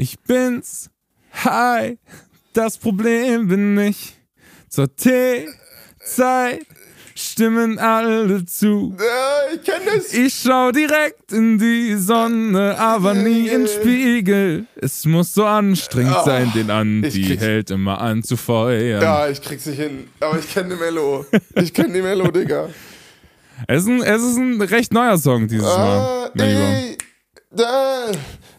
Ich bin's, hi, das Problem bin ich. Zur T-Zeit stimmen alle zu. Ja, ich kenne das. Ich schau direkt in die Sonne, aber nie in Spiegel. Es muss so anstrengend Oh, sein, den an, ich die krieg's. hält immer an zu feuern. Ja, ich krieg's nicht hin. Aber ich kenne die Mello. Ich kenne die Mello, Digga. Es, ist ein, es ist ein recht neuer Song dieses Mal. Ah, Lieber. ey, da,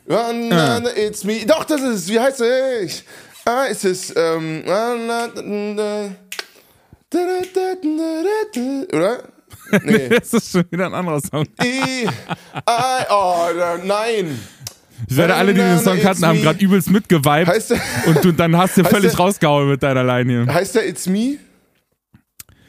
run, it's me. Doch, das ist es. Wie heißt es? Ah, es ist, ähm, oder? Nee. Das ist schon wieder ein anderer Song. I, I, oh, nein. Ich werde alle, die den Song kannten, haben gerade übelst mitgeweibt. Heißt der, Und du, dann hast du völlig der- rausgehauen mit deiner Line hier. heißt der It's Me?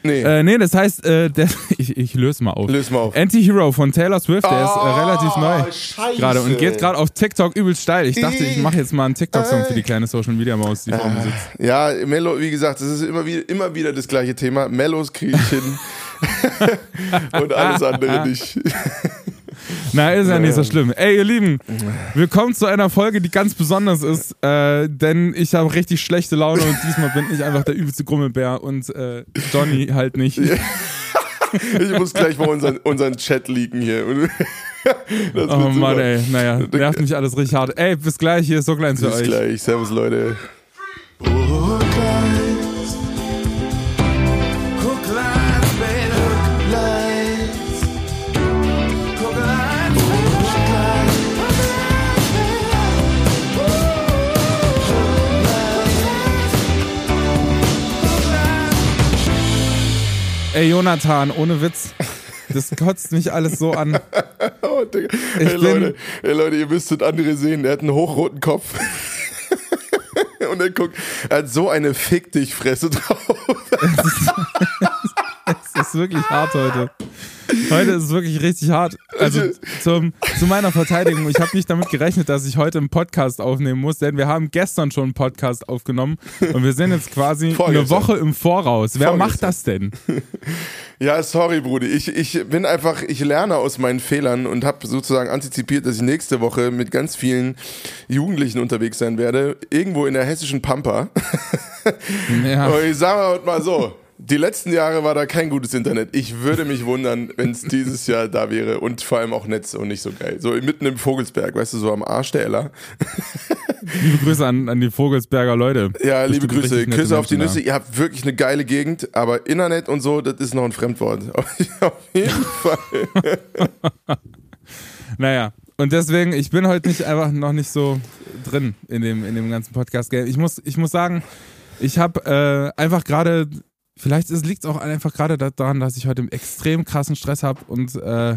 Nee, Äh, nee, das heißt, äh, der, ich, ich löse mal auf. löse mal auf. Anti-Hero von Taylor Swift, der ist äh, Ah, relativ neu Scheiße. gerade und geht gerade auf TikTok übelst steil. Ich dachte, ich mache jetzt mal einen TikTok-Song für die kleine Social-Media-Maus, die vor mir sitzt. Ja, Mello, wie gesagt, das ist immer wieder, immer wieder das gleiche Thema. Mellos kriege ich hin. Und alles andere nicht. Na, ist ja nicht so schlimm. Ey, ihr Lieben, willkommen zu einer Folge, die ganz besonders ist, äh, denn ich habe richtig schlechte Laune und diesmal bin ich einfach der übelste Grummelbär und äh, Johnny halt nicht. Ich muss gleich mal unseren, unseren Chat leaken hier. Das Oh Mann, super. ey, naja, nervt mich alles richtig hart. Ey, bis gleich, hier ist so klein für Bis euch. gleich. Servus, Leute. Ey, Jonathan, ohne Witz, das kotzt mich alles so an. Oh. Ich Ey, Leute, ey, Leute, ihr müsstet andere sehen. Der hat einen hochroten Kopf. Und er guckt, er hat so eine Fick dich Fresse drauf. Es ist wirklich hart heute. Heute ist es wirklich richtig hart. Also zum, zu meiner Verteidigung, ich habe nicht damit gerechnet, dass ich heute einen Podcast aufnehmen muss, denn wir haben gestern schon einen Podcast aufgenommen und wir sind jetzt quasi eine Vorgestern. Woche im Voraus. Wer Vorgestern. macht das denn? Ja, sorry, Brudi. Ich, ich bin einfach, ich lerne aus meinen Fehlern und habe sozusagen antizipiert, dass ich nächste Woche mit ganz vielen Jugendlichen unterwegs sein werde. Irgendwo in der hessischen Pampa. Ja. Und ich sage mal so. Die letzten Jahre war da kein gutes Internet. Ich würde mich wundern, wenn es dieses Jahr da wäre und vor allem auch Netz und nicht so geil. So mitten im Vogelsberg, weißt du, so am Arsch der Ella. Liebe Grüße an, an die Vogelsberger Leute. Ja, liebe Bestimmt Grüße. Küsse auf die Nüsse. Ihr habt wirklich eine geile Gegend, aber Internet und so, das ist noch ein Fremdwort. Auf jeden Fall. da. Naja, und deswegen, ich bin heute nicht einfach noch nicht so drin in dem, in dem ganzen Podcast-Game. Ich muss, ich muss sagen, ich habe äh, einfach gerade, vielleicht liegt es auch einfach gerade daran, dass ich heute extrem krassen Stress habe und äh,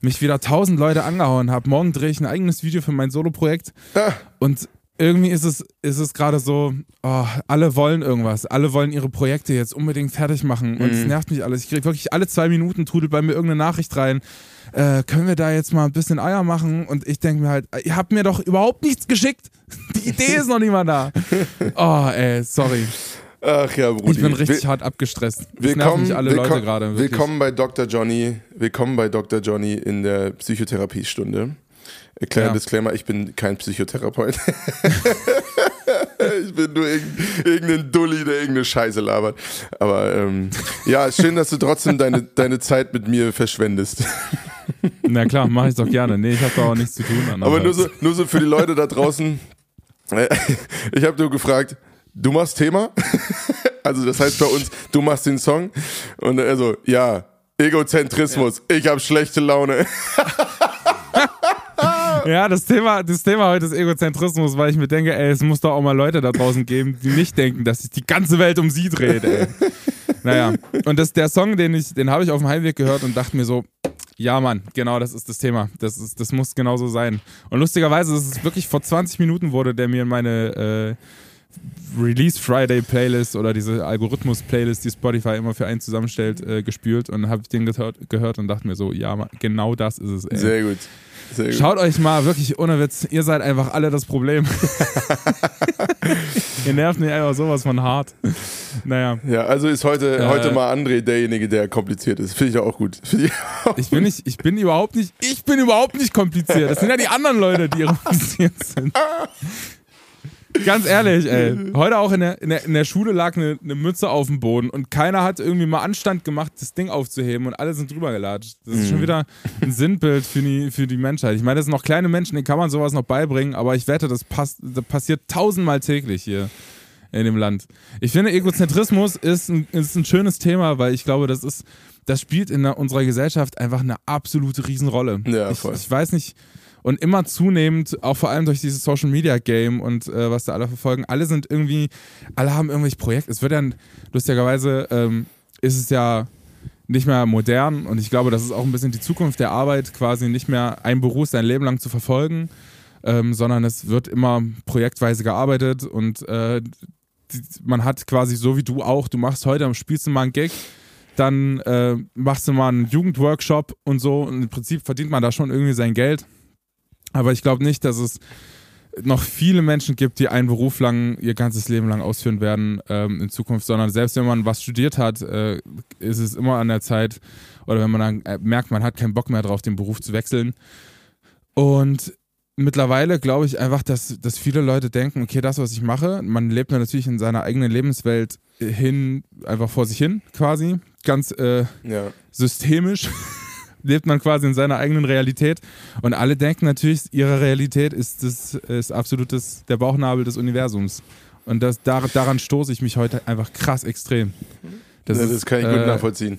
mich wieder tausend Leute angehauen habe. Morgen drehe ich ein eigenes Video für mein Solo-Projekt Ja. und irgendwie ist es, ist es gerade so, oh, alle wollen irgendwas. Alle wollen ihre Projekte jetzt unbedingt fertig machen. Und es nervt mich alles. Ich kriege wirklich alle zwei Minuten trudelt bei mir irgendeine Nachricht rein. Äh, können wir da jetzt mal ein bisschen Eier machen? Und ich denke mir halt, ihr habt mir doch überhaupt nichts geschickt. Die Idee ist noch nicht mal da. Oh, ey, sorry. Ach ja, Brudi. Ich bin richtig Will- hart abgestresst. Willkommen, alle Leute willkommen, gerade. wirklich. willkommen bei Dr. Johnny. Willkommen bei Dr. Johnny in der Psychotherapiestunde. Äh, Kleiner Ja. Disclaimer, ich bin kein Psychotherapeut. ich bin nur irgendein, Dulli, der irgendeine Scheiße labert. Aber ähm, ja, schön, dass du trotzdem deine, deine Zeit mit mir verschwendest. Na klar, mache ich doch gerne. Nee, ich habe da auch nichts zu tun. Aber nur so, nur so für die Leute da draußen. Äh, Ich habe nur gefragt, du machst Thema? Also das heißt bei uns, du machst den Song. Und er so, ja, Egozentrismus, ich habe schlechte Laune. Ja, das Thema, das Thema heute ist Egozentrismus, weil ich mir denke, ey, es muss doch auch mal Leute da draußen geben, die nicht denken, dass sich die ganze Welt um sie dreht, ey. Naja, und das, der Song, den ich, den habe ich auf dem Heimweg gehört und dachte mir so, ja Mann, genau das ist das Thema. Das, ist, das muss genauso sein. Und lustigerweise ist es wirklich vor 20 Minuten wurde der mir in meine, äh, Release Friday Playlist oder diese Algorithmus-Playlist, die Spotify immer für einen zusammenstellt, äh, gespült und habe den gehört, gehört und dachte mir so, ja, genau das ist es. Ey. Sehr gut. Sehr gut. Schaut euch mal wirklich ohne Witz, ihr seid einfach alle das Problem. ihr nervt mich einfach sowas von hart. Naja. Ja, also ist heute, Äh. heute mal André derjenige, der kompliziert ist. Finde ich auch gut. Ich auch Ich bin nicht, ich bin überhaupt nicht, ich bin überhaupt nicht kompliziert. Das sind ja die anderen Leute, die kompliziert sind. Ganz ehrlich, ey. Heute auch in der, in der, in der Schule lag eine, eine Mütze auf dem Boden und keiner hat irgendwie mal Anstand gemacht, das Ding aufzuheben und alle sind drüber gelatscht. Das ist schon wieder ein Sinnbild für die, für die Menschheit. Ich meine, das sind noch kleine Menschen, denen kann man sowas noch beibringen, aber ich wette, das, passt, das passiert tausendmal täglich hier in dem Land. Ich finde, Egozentrismus ist ein, ist ein schönes Thema, weil ich glaube, das ist, das spielt in unserer Gesellschaft einfach eine absolute Riesenrolle. Ja, ich, voll. ich weiß nicht, und immer zunehmend, auch vor allem durch dieses Social Media Game und äh, was da alle verfolgen, alle sind irgendwie, alle haben irgendwelche Projekte. Es wird ja, lustigerweise, ähm, ist es ja nicht mehr modern und ich glaube, das ist auch ein bisschen die Zukunft der Arbeit, quasi nicht mehr einen Beruf sein Leben lang zu verfolgen, ähm, sondern es wird immer projektweise gearbeitet und äh, die, man hat quasi so wie du auch, du machst heute, spielst du mal einen Gig, dann äh, machst du mal einen Jugendworkshop und so und im Prinzip verdient man da schon irgendwie sein Geld. Aber ich glaube nicht, dass es noch viele Menschen gibt, die einen Beruf lang, ihr ganzes Leben lang ausführen werden ähm, in Zukunft, sondern selbst wenn man was studiert hat, äh, ist es immer an der Zeit, oder wenn man dann äh, merkt, man hat keinen Bock mehr drauf, den Beruf zu wechseln. Und mittlerweile glaube ich einfach, dass, dass viele Leute denken, okay, das, was ich mache, man lebt natürlich in seiner eigenen Lebenswelt hin, einfach vor sich hin, quasi, ganz äh, Ja. systemisch lebt man quasi in seiner eigenen Realität und alle denken natürlich, ihre Realität ist das ist absolut das, der Bauchnabel des Universums und das, dar, daran stoße ich mich heute einfach krass extrem. Das, das ist, kann ich gut äh, nachvollziehen.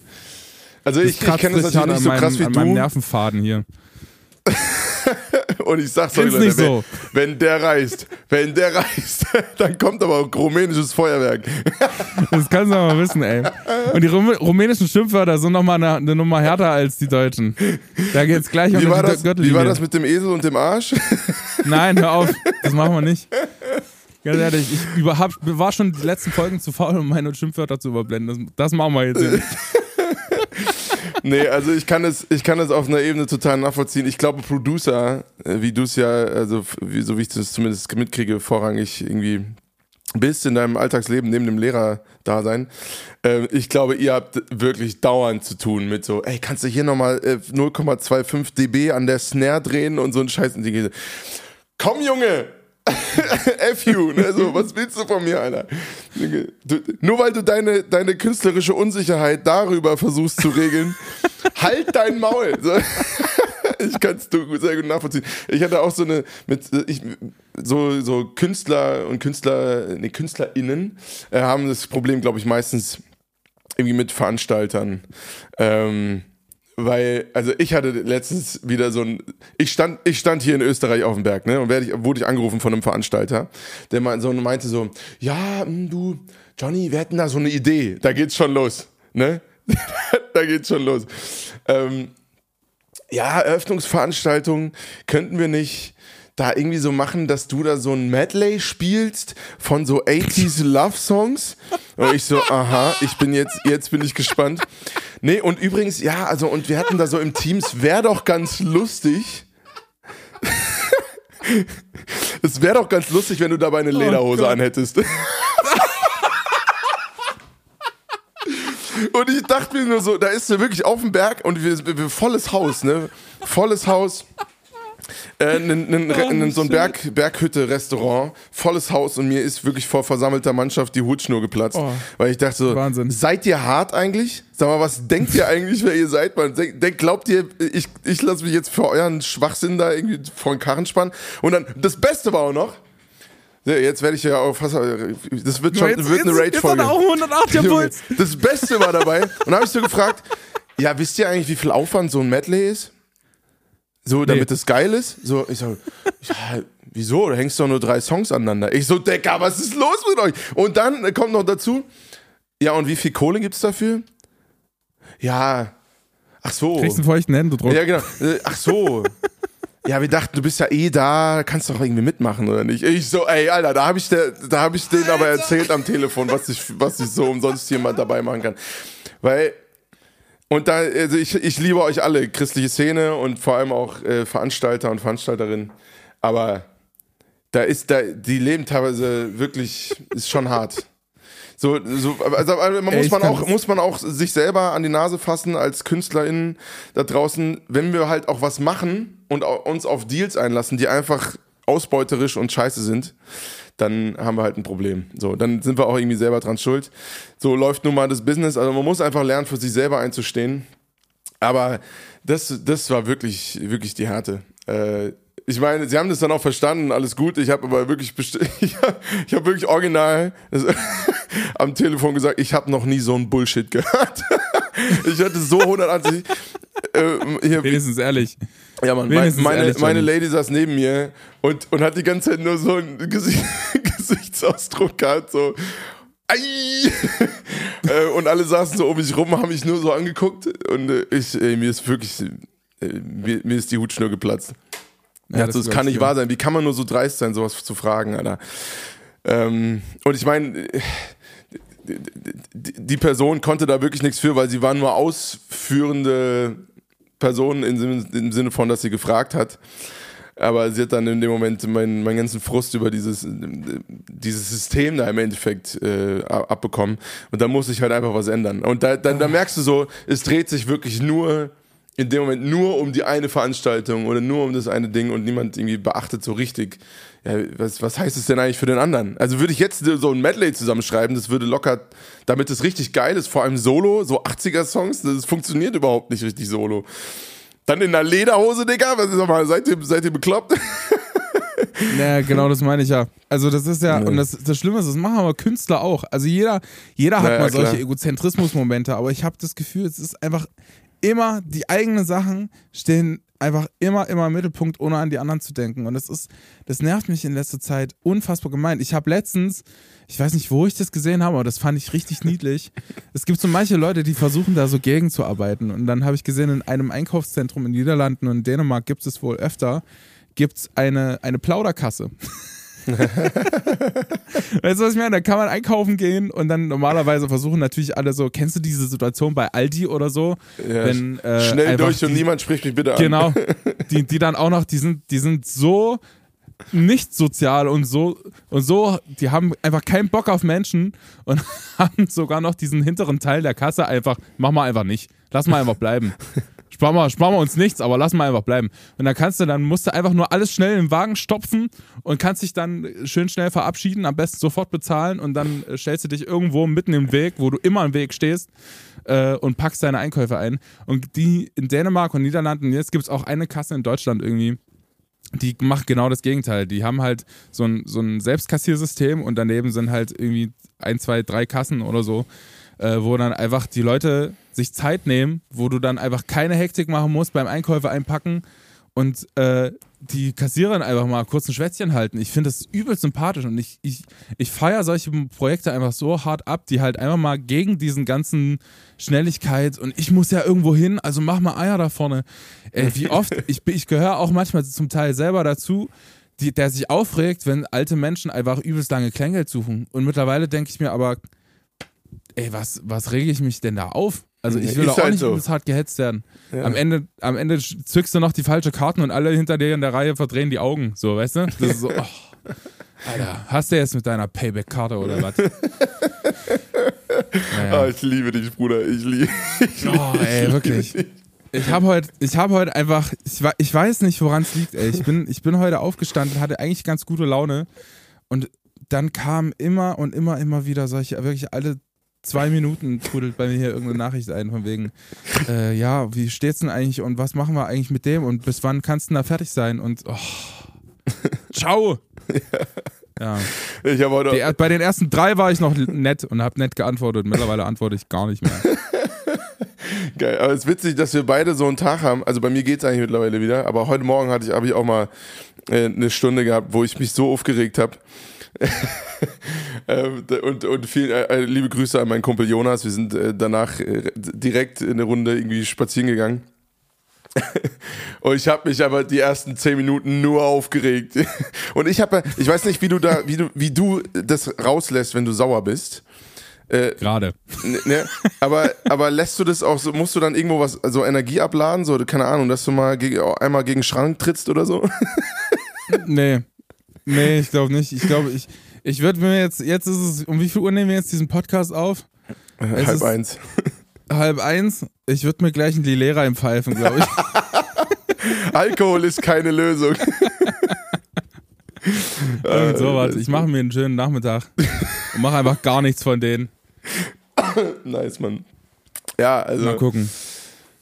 Also das ich, ich kenne das natürlich nicht so meinem, krass wie an meinem du. Nervenfaden hier. Und ich sag's euch, Leute, wenn, so. wenn der reißt, wenn der reißt, dann kommt aber auch rumänisches Feuerwerk. Das kannst du mal wissen, ey. Und die Rum rumänischen Schimpfwörter sind nochmal eine, eine Nummer härter als die deutschen. Da geht's gleich um Wie war, die das, Gürtellinie. wie war das mit dem Esel und dem Arsch? Nein, hör auf. Das machen wir nicht. Ganz ehrlich, ich überhaupt, war schon die letzten Folgen zu faul, um meine Schimpfwörter zu überblenden. Das, das machen wir jetzt nicht. Nee, also ich kann es, ich kann es auf einer Ebene total nachvollziehen. Ich glaube, Producer, äh, wie du es ja, also wie, so wie ich das zumindest mitkriege, vorrangig irgendwie bist in deinem Alltagsleben neben dem Lehrer-Dasein. Äh, ich glaube, ihr habt wirklich dauernd zu tun mit so, ey, kannst du hier nochmal äh, 0,25 dB an der Snare drehen und so ein Scheiß. Und die Komm, Junge! F you, ne? So, was willst du von mir, Alter? Du, nur weil du deine, deine künstlerische Unsicherheit darüber versuchst zu regeln, halt dein Maul. So. Ich kann es sehr gut nachvollziehen. Ich hatte auch so eine, mit, ich, so, so Künstler und Künstler, nee, KünstlerInnen äh, haben das Problem, glaube ich, meistens irgendwie mit Veranstaltern. Ähm, weil, also ich hatte letztens wieder so ein, ich stand, ich stand hier in Österreich auf dem Berg, ne, und werde ich, wurde ich angerufen von einem Veranstalter, der mein, so meinte so, ja, hm, du, Johnny, wir hätten da so eine Idee, da geht's schon los, ne, da geht's schon los. Ähm, ja, Eröffnungsveranstaltung könnten wir nicht da irgendwie so machen, dass du da so ein Medley spielst von so 80s Love Songs. Und ich so, aha, ich bin jetzt, jetzt bin ich gespannt. Nee, und übrigens, ja, also, und wir hatten da so im Teams, wäre doch ganz lustig. Es wäre doch ganz lustig, wenn du dabei eine Lederhose Gott. anhättest. Und ich dachte mir nur so, da ist er wirklich auf dem Berg und wir, wir, wir volles Haus, ne? Volles Haus. Äh, nen, nen, Oh, nen, so ein Berg, Berghütte-Restaurant, volles Haus und mir ist wirklich vor versammelter Mannschaft die Hutschnur geplatzt. Oh. weil ich dachte so, Wahnsinn. seid ihr hart eigentlich? Sag mal, was denkt ihr eigentlich, wer ihr seid? Man denkt, glaubt ihr, ich, ich lasse mich jetzt für euren Schwachsinn da irgendwie vor den Karren spannen? Und dann, das Beste war auch noch, jetzt werde ich ja auch fast, das wird schon, Jetzt- wird eine Rage-Folge. auch 108er Junge, Puls. Das Beste war dabei. Und dann habe ich so gefragt, ja, wisst ihr eigentlich, wie viel Aufwand so ein Medley ist? So, damit Nee. es geil ist? So, ich so, ja, wieso? Du hängst doch nur drei Songs aneinander. Ich so, Decker, was ist los mit euch? Und dann kommt noch dazu, ja, und wie viel Kohle gibt's dafür? Ja, ach so. Kriegst einen feuchten Händedruck. Ja, genau. Äh, Ach so. ja, wir dachten, du bist ja eh da, kannst doch irgendwie mitmachen oder nicht? Ich so, ey, Alter, da habe ich, der, da hab ich denen aber erzählt am Telefon, was ich, was ich so umsonst jemand dabei machen kann. Weil, und da, also ich, ich liebe euch alle, christliche Szene und vor allem auch äh, Veranstalter und Veranstalterinnen. Aber da ist, da, die leben teilweise wirklich, ist schon hart. So, so also, also man muss man auch muss man auch sich selber an die Nase fassen als KünstlerInnen da draußen, wenn wir halt auch was machen und uns auf Deals einlassen, die einfach ausbeuterisch und scheiße sind, dann haben wir halt ein Problem. So, dann sind wir auch irgendwie selber dran schuld. So läuft nun mal das Business. Also man muss einfach lernen, für sich selber einzustehen. Aber das, das war wirklich, wirklich die Härte. Äh, ich meine, sie haben das dann auch verstanden, alles gut. Ich habe aber wirklich, ich habe hab wirklich original am Telefon gesagt, ich habe noch nie so ein Bullshit gehört. ich hatte so 180. Äh, hier, Wenigstens ehrlich. Ja, Mann, Wenigstens meine, ehrlich, meine Lady saß neben mir und, und hat die ganze Zeit nur so einen Gesicht, Gesichtsausdruck gehabt, so. Ei! äh, und alle saßen so um mich rum, haben mich nur so angeguckt und äh, ich, ey, mir ist wirklich, äh, mir, mir ist die Hutschnur geplatzt. Ja, das, das kann nicht wahr sein. Wie kann man nur so dreist sein, sowas zu fragen, Alter? Ähm, und ich meine, die Person konnte da wirklich nichts für, weil sie war nur ausführende Person im Sinne von, dass sie gefragt hat. Aber sie hat dann in dem Moment meinen, meinen ganzen Frust über dieses, dieses System da im Endeffekt äh, abbekommen. Und da muss ich halt einfach was ändern. Und da, da, da merkst du so, es dreht sich wirklich nur in dem Moment nur um die eine Veranstaltung oder nur um das eine Ding und niemand irgendwie beachtet so richtig, ja, was, was heißt es denn eigentlich für den anderen? Also würde ich jetzt so ein Medley zusammenschreiben, das würde locker, damit es richtig geil ist, vor allem Solo, so 80er-Songs, das funktioniert überhaupt nicht richtig Solo. Dann in einer Lederhose, Digga, was ist nochmal, seid ihr, seid ihr bekloppt? Naja, genau das meine ich ja. Also das ist ja, ja. und das, das Schlimme ist, das machen aber Künstler auch. Also jeder, jeder hat naja, mal solche Egozentrismus-Momente, aber ich habe das Gefühl, es ist einfach immer, die eigenen Sachen stehen einfach immer, immer im Mittelpunkt, ohne an die anderen zu denken. Und das ist, das nervt mich in letzter Zeit unfassbar gemein. Ich habe letztens, ich weiß nicht, wo ich das gesehen habe, aber das fand ich richtig niedlich. Es gibt so manche Leute, die versuchen da so gegenzuarbeiten. Und dann habe ich gesehen, in einem Einkaufszentrum in Niederlanden und Dänemark gibt es wohl öfter, gibt es eine, eine Plauderkasse. weißt du, was ich meine? Da kann man einkaufen gehen und dann normalerweise versuchen natürlich alle so, kennst du diese Situation bei Aldi oder so? Ja, wenn, äh, schnell durch und die, niemand spricht mich bitte an. Genau. Die, die dann auch noch, die sind, die sind so nicht sozial und so und so, die haben einfach keinen Bock auf Menschen und haben sogar noch diesen hinteren Teil der Kasse einfach, mach mal einfach nicht. Lass mal einfach bleiben sparen wir, sparen wir uns nichts, aber lass mal einfach bleiben. Und dann kannst du, dann musst du einfach nur alles schnell den Wagen stopfen und kannst dich dann schön schnell verabschieden, am besten sofort bezahlen und dann äh, stellst du dich irgendwo mitten im Weg, wo du immer im Weg stehst äh, und packst deine Einkäufe ein. Und die in Dänemark und Niederlanden, jetzt gibt es auch eine Kasse in Deutschland irgendwie, die macht genau das Gegenteil. Die haben halt so ein, so ein Selbstkassiersystem und daneben sind halt irgendwie ein, zwei, drei Kassen oder so äh, wo dann einfach die Leute sich Zeit nehmen, wo du dann einfach keine Hektik machen musst beim Einkäufe einpacken und äh, die Kassiererin einfach mal kurz ein Schwätzchen halten. Ich finde das übel sympathisch und ich, ich, ich feiere solche Projekte einfach so hart ab, die halt einfach mal gegen diesen ganzen Schnelligkeit und ich muss ja irgendwo hin, also mach mal Eier da vorne. Ey, wie oft, ich, ich gehöre auch manchmal zum Teil selber dazu, die, der sich aufregt, wenn alte Menschen einfach übelst lange Kleingeld suchen. Und mittlerweile denke ich mir aber, ey, was, was rege ich mich denn da auf? Also ich will doch auch halt nicht so. hart gehetzt werden. Ja. Am, Ende, am Ende zückst du noch die falsche Karten und alle hinter dir in der Reihe verdrehen die Augen. So, weißt du? Das ist so, oh, Alter, hast du jetzt mit deiner Payback-Karte oder was? naja. oh, ich liebe dich, Bruder. Ich liebe dich. Oh, ey, wirklich. Ich habe heute, ich habe heute einfach, ich, ich weiß nicht, woran es liegt, ey. Ich bin, ich bin heute aufgestanden, hatte eigentlich ganz gute Laune und dann kamen immer und immer, immer wieder solche, wirklich alle zwei Minuten trudelt bei mir hier irgendeine Nachricht ein, von wegen, äh, ja, wie steht's denn eigentlich und was machen wir eigentlich mit dem und bis wann kannst du da fertig sein und oh, ciao. Ja. Ich heute Die, bei den ersten drei war ich noch nett und habe nett geantwortet. Mittlerweile antworte ich gar nicht mehr. Geil, aber es ist witzig, dass wir beide so einen Tag haben. Also bei mir geht es eigentlich mittlerweile wieder, aber heute Morgen hatte ich, habe ich auch mal äh, eine Stunde gehabt, wo ich mich so aufgeregt habe. Ähm, und, und viel, äh, äh, liebe Grüße an meinen Kumpel Jonas. Wir sind äh, danach äh, direkt in eine Runde irgendwie spazieren gegangen. Und ich habe mich aber die ersten zehn Minuten nur aufgeregt. Und ich habe, ich weiß nicht, wie du da, wie du, wie du das rauslässt, wenn du sauer bist. Äh, Gerade. Ne, aber, aber lässt du das auch so, musst du dann irgendwo was, so Energie abladen, so, keine Ahnung, dass du mal gegen, einmal gegen Schrank trittst oder so? nee. Nee, ich glaube nicht. Ich glaube, ich, ich würde mir jetzt, jetzt ist es, um wie viel Uhr nehmen wir jetzt diesen Podcast auf? Es halb eins. Halb eins. Ich würde mir gleich einen Lillet reinpfeifen, glaube ich. Alkohol ist keine Lösung. Irgend sowas. Ich mache mir einen schönen Nachmittag und mache einfach gar nichts von denen. nice, Mann. Ja, also. Mal gucken.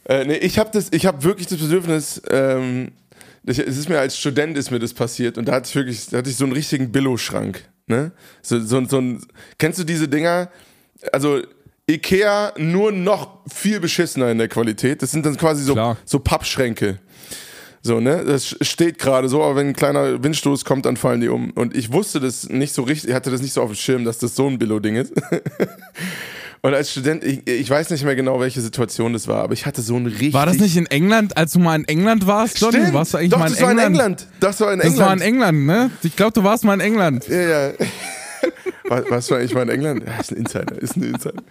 Äh, nee, ich habe habe wirklich das Bedürfnis, ähm, es ist mir als Student ist mir das passiert und da hatte ich wirklich, da hatte ich so einen richtigen Billo-Schrank. Ne? So, so, so ein, kennst du diese Dinger? Also Ikea nur noch viel beschissener in der Qualität. Das sind dann quasi so, so Pappschränke. So, ne? Das steht gerade so, aber wenn ein kleiner Windstoß kommt, dann fallen die um. Und ich wusste das nicht so richtig, ich hatte das nicht so auf dem Schirm, dass das so ein Billo-Ding ist. Und als Student, ich, ich, weiß nicht mehr genau, welche Situation das war, aber ich hatte so ein richtig. War das nicht in England, als du mal in England warst, Johnny? Stimmt. Warst du eigentlich Doch, mal in das England? war in England. Das war in England. Das war in England, ne? Ich glaube, du warst mal in England. Ja, ja. Was, was war ich mal in England? Ja, ist ein Insider, ist ein Insider.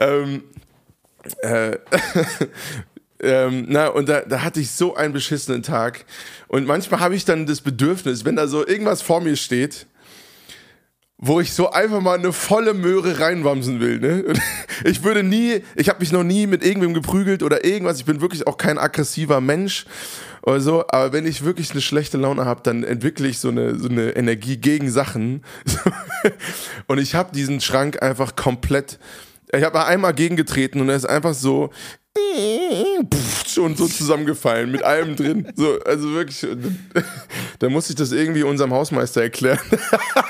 ähm, äh, ähm, na, und da, da hatte ich so einen beschissenen Tag. Und manchmal habe ich dann das Bedürfnis, wenn da so irgendwas vor mir steht, wo ich so einfach mal eine volle Möhre reinwamsen will. Ne? Ich würde nie, ich habe mich noch nie mit irgendwem geprügelt oder irgendwas. Ich bin wirklich auch kein aggressiver Mensch oder so. Aber wenn ich wirklich eine schlechte Laune habe, dann entwickle ich so eine, so eine Energie gegen Sachen. Und ich habe diesen Schrank einfach komplett. Ich habe einmal gegengetreten und er ist einfach so und so zusammengefallen mit allem drin. So, also wirklich, da musste ich das irgendwie unserem Hausmeister erklären.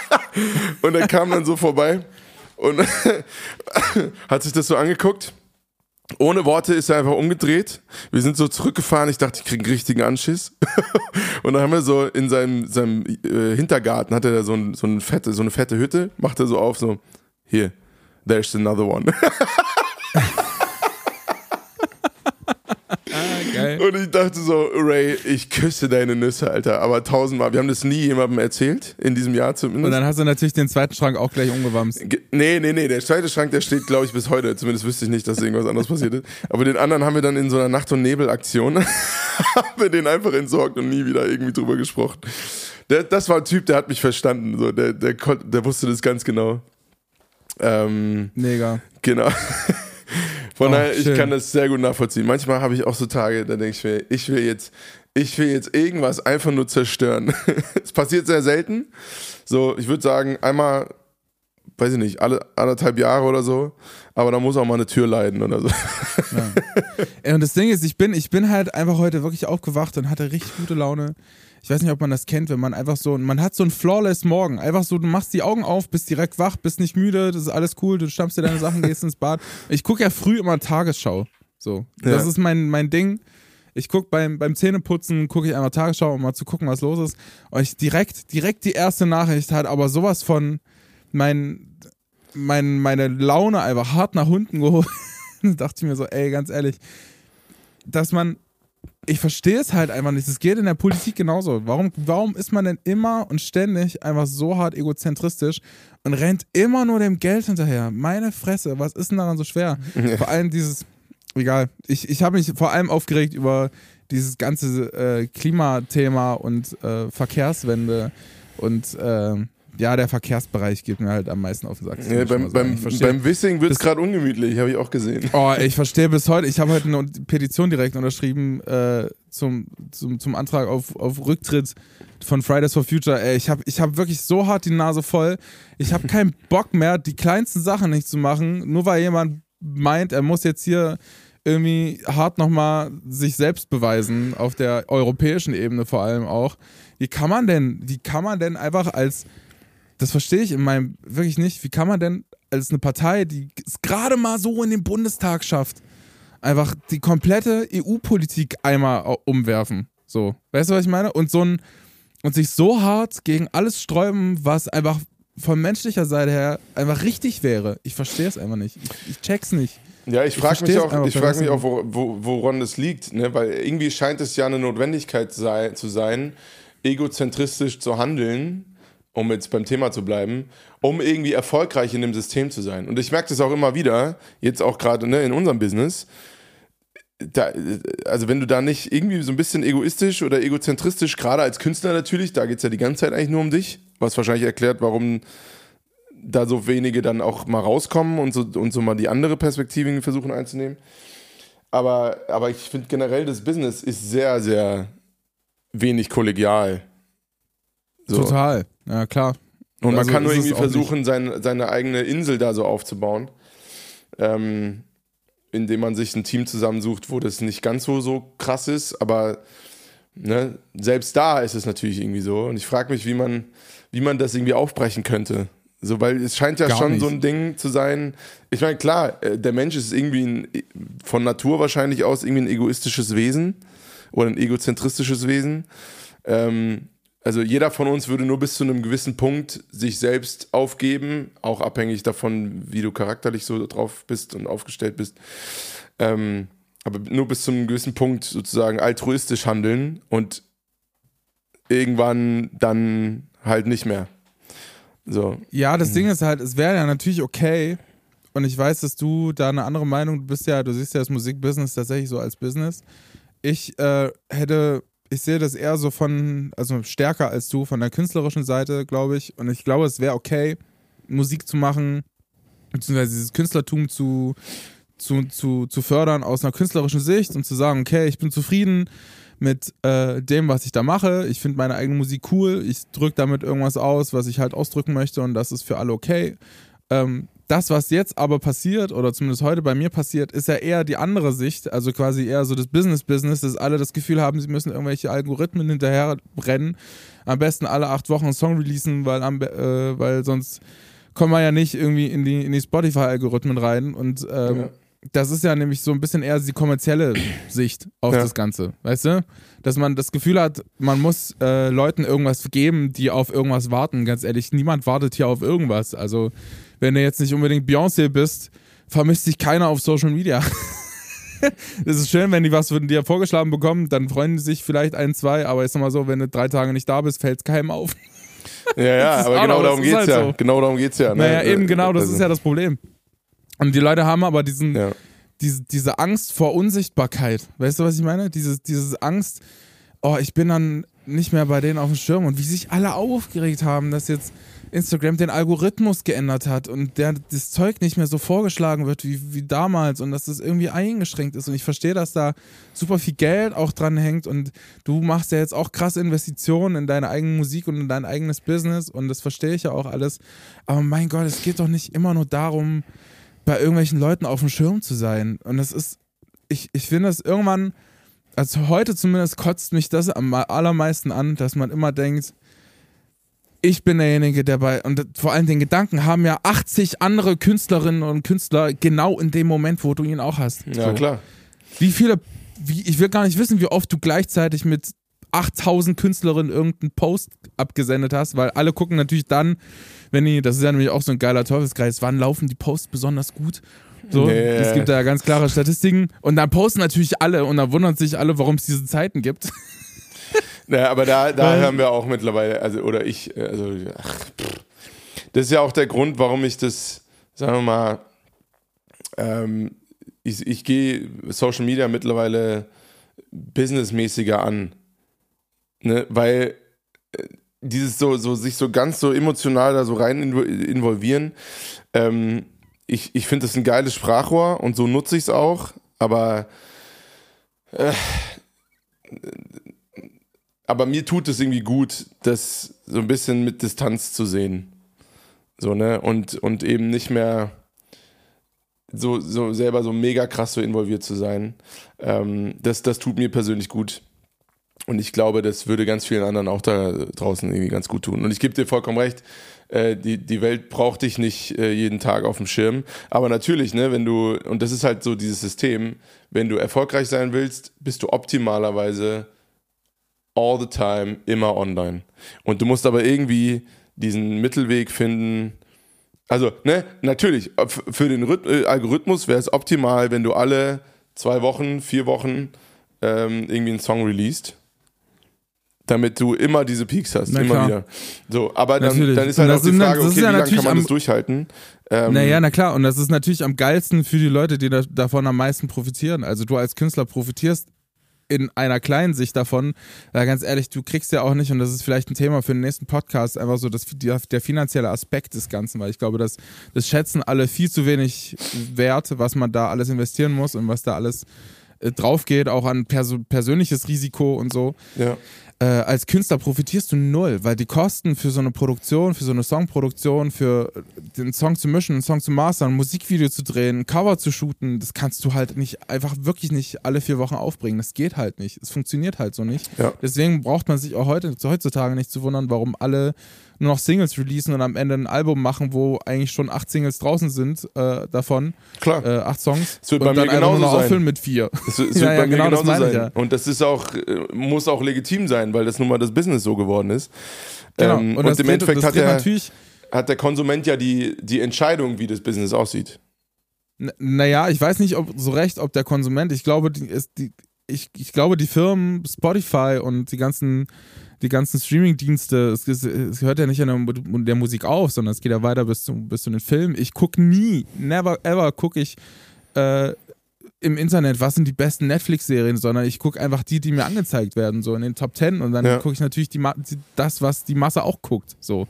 und er kam dann so vorbei und hat sich das so angeguckt. Ohne Worte ist er einfach umgedreht. Wir sind so zurückgefahren. Ich dachte, ich kriege einen richtigen Anschiss. und dann haben wir so in seinem, seinem äh, Hintergarten, hat er da so, ein, so, eine fette, so eine fette Hütte, macht er so auf, so, hier, there's another one. Geil. Und ich dachte so, Ray, ich küsse deine Nüsse, Alter. Aber tausendmal. Wir haben das nie jemandem erzählt, in diesem Jahr zumindest. Und dann hast du natürlich den zweiten Schrank auch gleich umgewamst. Ge- Nee, nee, nee. Der zweite Schrank, der steht, glaube ich, bis heute. Zumindest wüsste ich nicht, dass irgendwas anderes passiert ist. Aber den anderen haben wir dann in so einer Nacht- und Nebel-Aktion haben wir den einfach entsorgt und nie wieder irgendwie drüber gesprochen. Der, das war ein Typ, der hat mich verstanden. So, der, der, der wusste das ganz genau. Ähm, Mega. Genau. Von Oh, daher, ich schön. kann das sehr gut nachvollziehen. Manchmal habe ich auch so Tage, da denke ich mir, ich will jetzt, ich will jetzt irgendwas einfach nur zerstören. Es passiert sehr selten. So, ich würde sagen, einmal, weiß ich nicht, alle anderthalb Jahre oder so. Aber da muss auch mal eine Tür leiden oder so. Ey, und das Ding ist, ich bin, ich bin halt einfach heute wirklich aufgewacht und hatte richtig gute Laune. Ich weiß nicht, ob man das kennt, wenn man einfach so, man hat so einen flawless Morgen. Einfach so, du machst die Augen auf, bist direkt wach, bist nicht müde, das ist alles cool, du stammst dir deine Sachen, gehst ins Bad. Ich gucke ja früh immer Tagesschau. So. Das Ja. ist mein, mein Ding. Ich gucke beim, beim Zähneputzen, gucke ich einmal Tagesschau, um mal zu gucken, was los ist. Und ich direkt, direkt die erste Nachricht hat aber sowas von mein, mein, meine Laune einfach hart nach unten geholt. Da dachte ich mir so, ey, ganz ehrlich, dass man, ich verstehe es halt einfach nicht. Es geht in der Politik genauso. Warum, warum ist man denn immer und ständig einfach so hart egozentristisch und rennt immer nur dem Geld hinterher? Meine Fresse, was ist denn daran so schwer? Vor allem dieses, egal, ich, ich habe mich vor allem aufgeregt über dieses ganze äh, Klimathema und äh, Verkehrswende und äh, ja, der Verkehrsbereich geht mir halt am meisten auf den Sack. Ja, beim, beim, beim Wissing wird es gerade ungemütlich, habe ich auch gesehen. Oh, ich verstehe bis heute. Ich habe heute eine Petition direkt unterschrieben äh, zum, zum, zum Antrag auf, auf Rücktritt von Fridays for Future. Ey, ich habe ich hab wirklich so hart die Nase voll. Ich habe keinen Bock mehr, die kleinsten Sachen nicht zu machen, nur weil jemand meint, er muss jetzt hier irgendwie hart nochmal sich selbst beweisen, auf der europäischen Ebene vor allem auch. Wie kann man denn, wie kann man denn einfach als das verstehe ich in meinem wirklich nicht. Wie kann man denn als eine Partei, die es gerade mal so in den Bundestag schafft, einfach die komplette EU-Politik einmal umwerfen? So, weißt du, was ich meine? Und so ein und sich so hart gegen alles sträuben, was einfach von menschlicher Seite her einfach richtig wäre. Ich verstehe es einfach nicht. Ich, ich check's nicht. Ja, ich frage mich auch, ich frag mich auch wo, wo, woran das liegt, ne? weil irgendwie scheint es ja eine Notwendigkeit sei, zu sein, egozentristisch zu handeln, um jetzt beim Thema zu bleiben, um irgendwie erfolgreich in dem System zu sein. Und ich merke das auch immer wieder, jetzt auch gerade ne, in unserem Business, da, also wenn du da nicht irgendwie so ein bisschen egoistisch oder egozentristisch, gerade als Künstler natürlich, da geht es ja die ganze Zeit eigentlich nur um dich, was wahrscheinlich erklärt, warum da so wenige dann auch mal rauskommen und so, und so mal die andere Perspektive versuchen einzunehmen. Aber, aber ich finde generell, das Business ist sehr, sehr wenig kollegial. So. Total. Ja, klar. Und man Also kann nur irgendwie versuchen, sein, seine eigene Insel da so aufzubauen. Ähm, indem man sich ein Team zusammensucht, wo das nicht ganz so, so krass ist, aber ne, selbst da ist es natürlich irgendwie so. Und ich frage mich, wie man, wie man das irgendwie aufbrechen könnte. So, weil es scheint ja Gar schon nicht. so ein Ding zu sein. Ich meine, klar, äh, der Mensch ist irgendwie ein, von Natur wahrscheinlich aus irgendwie ein egoistisches Wesen oder ein egozentristisches Wesen. Ähm, also jeder von uns würde nur bis zu einem gewissen Punkt sich selbst aufgeben, auch abhängig davon, wie du charakterlich so drauf bist und aufgestellt bist. Ähm, aber nur bis zu einem gewissen Punkt sozusagen altruistisch handeln und irgendwann dann halt nicht mehr. So. Ja, Mhm. das Ding ist halt, es wäre ja natürlich okay, und ich weiß, dass du da eine andere Meinung, bist ja, du siehst ja das Musikbusiness tatsächlich so als Business. Ich äh, hätte, ich sehe das eher so von, also stärker als du, von der künstlerischen Seite, glaube ich. Und ich glaube, es wäre okay, Musik zu machen, beziehungsweise dieses Künstlertum zu, zu, zu, zu fördern aus einer künstlerischen Sicht und zu sagen, okay, ich bin zufrieden mit äh, dem, was ich da mache. Ich finde meine eigene Musik cool. Ich drücke damit irgendwas aus, was ich halt ausdrücken möchte und das ist für alle okay. Ähm, das, was jetzt aber passiert, oder zumindest heute bei mir passiert, ist ja eher die andere Sicht, also quasi eher so das Business-Business, dass alle das Gefühl haben, sie müssen irgendwelche Algorithmen hinterher rennen. Am besten alle acht Wochen einen Song releasen, weil, am, äh, weil sonst kommen wir ja nicht irgendwie in die, in die Spotify-Algorithmen rein. Und ähm, Ja. Das ist ja nämlich so ein bisschen eher die kommerzielle Sicht auf Ja. das Ganze, weißt du? Dass man das Gefühl hat, man muss äh, Leuten irgendwas geben, die auf irgendwas warten. Ganz ehrlich, niemand wartet hier auf irgendwas. Also, wenn du jetzt nicht unbedingt Beyoncé bist, vermisst sich keiner auf Social Media. Es ist schön, wenn die was von dir vorgeschlagen bekommen, dann freuen die sich vielleicht ein, zwei, aber ist mal so, wenn du drei Tage nicht da bist, fällt es keinem auf. Ja, ja, aber genau darum geht's halt ja. so. Genau darum geht's ja. Ne? Naja, eben genau, das ist ja das Problem. Und die Leute haben aber diesen, Ja. diese, diese Angst vor Unsichtbarkeit. Weißt du, was ich meine? Dieses, dieses Angst, oh, ich bin dann nicht mehr bei denen auf dem Schirm und wie sich alle aufgeregt haben, dass jetzt Instagram den Algorithmus geändert hat und der, das Zeug nicht mehr so vorgeschlagen wird wie, wie damals und dass das irgendwie eingeschränkt ist. Und ich verstehe, dass da super viel Geld auch dran hängt und du machst ja jetzt auch krasse Investitionen in deine eigene Musik und in dein eigenes Business und das verstehe ich ja auch alles. Aber mein Gott, es geht doch nicht immer nur darum, bei irgendwelchen Leuten auf dem Schirm zu sein. Und das ist, ich, ich finde es irgendwann, also heute zumindest kotzt mich das am allermeisten an, dass man immer denkt, ich bin derjenige, der bei, und vor allem den Gedanken haben ja 80 andere Künstlerinnen und Künstler genau in dem Moment, wo du ihn auch hast. Ja, So. klar. Wie viele, wie, ich will gar nicht wissen, wie oft du gleichzeitig mit 8000 Künstlerinnen irgendeinen Post abgesendet hast, weil alle gucken natürlich dann, wenn die, das ist ja nämlich auch so ein geiler Teufelskreis, wann laufen die Posts besonders gut? So, Nee. es gibt da ganz klare Statistiken und dann posten natürlich alle und dann wundern sich alle, warum es diese Zeiten gibt. Naja, aber da, da hören wir auch mittlerweile, also, oder ich, äh, also, ach, das ist ja auch der Grund, warum ich das, sagen wir mal, ähm, ich, ich gehe Social Media mittlerweile businessmäßiger an. Ne? Weil äh, dieses so, so, sich so ganz so emotional da so rein invo- involvieren, ähm, ich, ich finde das ein geiles Sprachrohr und so nutze ich es auch, aber aber mir tut es irgendwie gut, das so ein bisschen mit Distanz zu sehen. So, ne? Und, und eben nicht mehr so, so selber so mega krass so involviert zu sein. Ähm, das, das tut mir persönlich gut. Und ich glaube, das würde ganz vielen anderen auch da draußen irgendwie ganz gut tun. Und ich gebe dir vollkommen recht, äh, die, die Welt braucht dich nicht äh, jeden Tag auf dem Schirm. Aber natürlich, ne, wenn du, und das ist halt so dieses System, wenn du erfolgreich sein willst, bist du optimalerweise all the time immer online. Und du musst aber irgendwie diesen Mittelweg finden. Also, ne, natürlich, für den Rhyth äh, Algorithmus wäre es optimal, wenn du alle zwei Wochen, vier Wochen ähm, irgendwie einen Song released. Damit du immer diese Peaks hast, Na immer klar. wieder. So, aber dann, Natürlich. dann ist halt auch die Frage, okay, ja wie lange kann man am- das durchhalten? Ähm, Naja, na klar, und das ist natürlich am geilsten für die Leute, die da, davon am meisten profitieren. Also du als Künstler profitierst in einer kleinen Sicht davon, weil ganz ehrlich, du kriegst ja auch nicht, und das ist vielleicht ein Thema für den nächsten Podcast, einfach so das, die, der finanzielle Aspekt des Ganzen, weil ich glaube, das, das schätzen alle viel zu wenig wert, was man da alles investieren muss und was da alles äh, drauf geht, auch an perso persönliches Risiko und so ja. Äh, als Künstler profitierst du null, weil die Kosten für so eine Produktion, für so eine Songproduktion, für den Song zu mischen, einen Song zu mastern, ein Musikvideo zu drehen, ein Cover zu shooten, das kannst du halt nicht, einfach wirklich nicht alle vier Wochen aufbringen. Das geht halt nicht. Es funktioniert halt so nicht. Ja. Deswegen braucht man sich auch heute, heutzutage nicht zu wundern, warum alle nur noch Singles releasen und am Ende ein Album machen, wo eigentlich schon acht Singles draußen sind äh, davon, Klar. äh, acht Songs. Es wird und bei dann mir nur genauso noch sein. auffüllen mit vier. Es, es Ja, wird ja, bei mir genau, das genauso sein. ja. Und das ist auch, äh, muss auch legitim sein, weil das nun mal das Business so geworden ist. Genau. Ähm, und, und im Endeffekt hat der, natürlich hat der Konsument ja die, die Entscheidung, wie das Business aussieht. N- Naja, ich weiß nicht, ob so recht, ob der Konsument, ich glaube, die, ist die, ich, ich glaube, die Firmen, Spotify und die ganzen, die ganzen Streaming-Dienste, es, es, es hört ja nicht an der, der Musik auf, sondern es geht ja weiter bis zu, bis zu den Filmen. Ich gucke nie, never ever gucke ich äh, im Internet, was sind die besten Netflix-Serien, sondern ich gucke einfach die, die mir angezeigt werden, so in den Top Ten und dann Ja. gucke ich natürlich die, das, was die Masse auch guckt, so.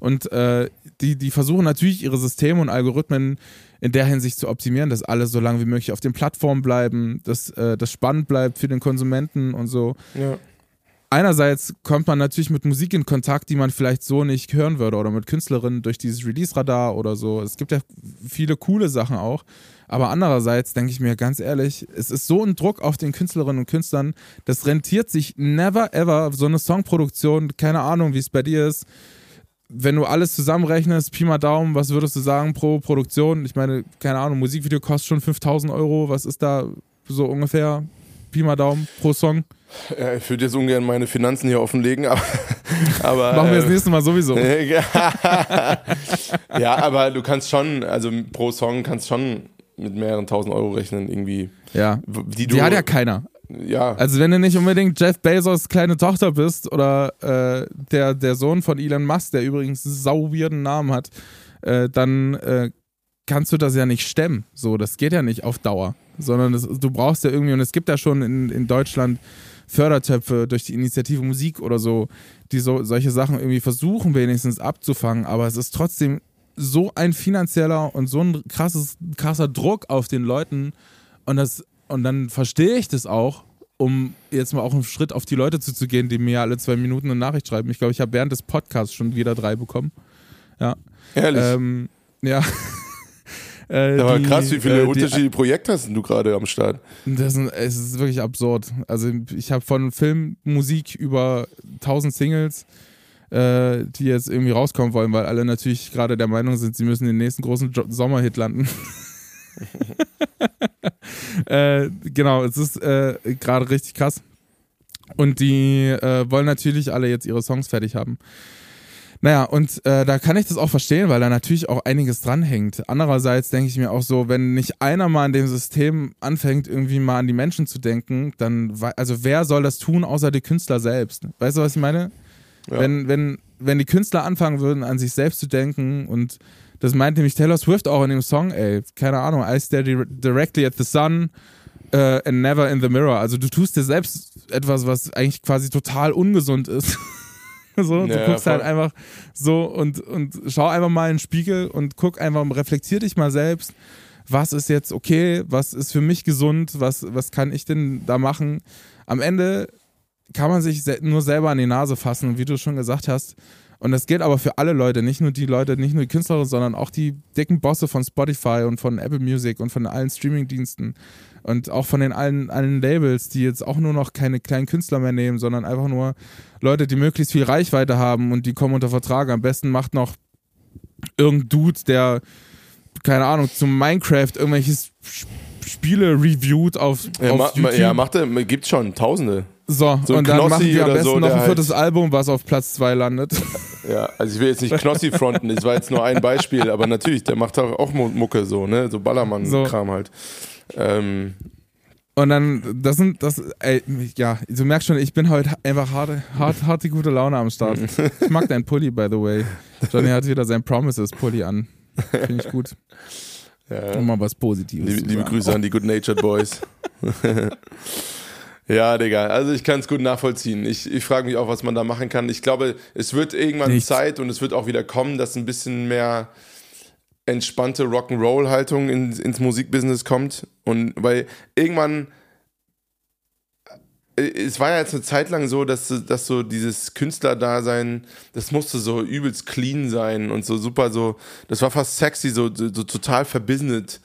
Und äh, die, die versuchen natürlich ihre Systeme und Algorithmen in der Hinsicht zu optimieren, dass alle so lange wie möglich auf den Plattformen bleiben, dass äh, das spannend bleibt für den Konsumenten und so. Ja. Einerseits kommt man natürlich mit Musik in Kontakt, die man vielleicht so nicht hören würde oder mit Künstlerinnen durch dieses Release-Radar oder so. Es gibt ja viele coole Sachen auch. Aber andererseits denke ich mir ganz ehrlich, es ist so ein Druck auf den Künstlerinnen und Künstlern, das rentiert sich never ever so eine Songproduktion, keine Ahnung, wie es bei dir ist. Wenn du alles zusammenrechnest, Pi mal Daumen, was würdest du sagen pro Produktion? Ich meine, keine Ahnung, Musikvideo kostet schon 5000 Euro. Was ist da so ungefähr? Pi mal Daumen pro Song. Ja, ich würde jetzt ungern meine Finanzen hier offenlegen, aber. aber Machen wir äh, das nächste Mal sowieso. ja, aber du kannst schon, also pro Song kannst schon mit mehreren tausend Euro rechnen, irgendwie. Ja. Die, du, Die hat ja keiner. ja, Also wenn du nicht unbedingt Jeff Bezos kleine Tochter bist oder äh, der, der Sohn von Elon Musk, der übrigens einen sau weirden Namen hat, äh, dann äh, kannst du das ja nicht stemmen. So, das geht ja nicht auf Dauer. Sondern das, du brauchst ja irgendwie, und es gibt ja schon in, in Deutschland Fördertöpfe durch die Initiative Musik oder so, die so solche Sachen irgendwie versuchen wenigstens abzufangen, aber es ist trotzdem so ein finanzieller und so ein krasses, krasser Druck auf den Leuten und das und dann verstehe ich das auch, um jetzt mal auch einen Schritt auf die Leute zuzugehen, die mir alle zwei Minuten eine Nachricht schreiben. Ich glaube, ich habe während des Podcasts schon wieder drei bekommen. Ja. ehrlich. Ähm, ja. Äh, aber die, krass, wie viele äh, unterschiedliche Projekte hast du gerade am Start? Das ist, es ist wirklich absurd. Also ich habe von Filmmusik über 1000 Singles, äh, die jetzt irgendwie rauskommen wollen, weil alle natürlich gerade der Meinung sind, sie müssen den nächsten großen jo Sommerhit landen. äh, genau, es ist äh, gerade richtig krass. Und die äh, wollen natürlich alle jetzt ihre Songs fertig haben. Naja, und äh, da kann ich das auch verstehen, weil da natürlich auch einiges dranhängt. Andererseits denke ich mir auch so, wenn nicht einer mal an dem System anfängt, irgendwie mal an die Menschen zu denken, dann, also wer soll das tun, außer die Künstler selbst? Weißt du, was ich meine? Ja. Wenn, wenn, wenn die Künstler anfangen würden, an sich selbst zu denken und das meint nämlich Taylor Swift auch in dem Song, ey, keine Ahnung, I stare di- directly at the sun äh, and never in the mirror. Also du tust dir selbst etwas, was eigentlich quasi total ungesund ist. so, du Ja, guckst halt voll. einfach so und, und schau einfach mal in den Spiegel und guck einfach, reflektier dich mal selbst. Was ist jetzt okay? Was ist für mich gesund? Was, was kann ich denn da machen? Am Ende kann man sich nur selber an die Nase fassen, wie du schon gesagt hast. Und das gilt aber für alle Leute, nicht nur die Leute, nicht nur die Künstler, sondern auch die dicken Bosse von Spotify und von Apple Music und von allen Streamingdiensten und auch von den allen, allen Labels, die jetzt auch nur noch keine kleinen Künstler mehr nehmen, sondern einfach nur Leute, die möglichst viel Reichweite haben und die kommen unter Vertrag. Am besten macht noch irgendein Dude, der, keine Ahnung, zum Minecraft irgendwelche Sp- Spiele reviewt auf, Ja, auf ma, YouTube. ja macht er, gibt's schon, Tausende. So, So und dann Knossi machen wir am besten so, noch ein viertes halt- Album, was auf Platz 2 landet. Ja, also ich will jetzt nicht Knossi fronten, das war jetzt nur ein Beispiel, aber natürlich, der macht auch, auch Mu- Mucke so, ne? So Ballermann-Kram halt. Ähm, Und dann, das sind, das, ey, ja, du merkst schon, ich bin heute einfach harte, hart, harte gute Laune am Start. Ich mag deinen Pulli, by the way. Johnny hat wieder sein Promises-Pulli an. Finde ich gut. ja. Um mal was Positives Liebe, liebe. Grüße an die Good Natured Boys. ja, Digga, also ich kann es gut nachvollziehen. Ich, ich frage mich auch, was man da machen kann. Ich glaube, es wird irgendwann Nichts. Zeit und es wird auch wieder kommen, dass ein bisschen mehr entspannte Rock'n'Roll-Haltung in, ins Musikbusiness kommt. Und weil irgendwann äh, es war ja jetzt eine Zeit lang so, dass, dass so dieses Künstlerdasein, das musste so übelst clean sein und so super so, das war fast sexy, so, so, total verbusiness,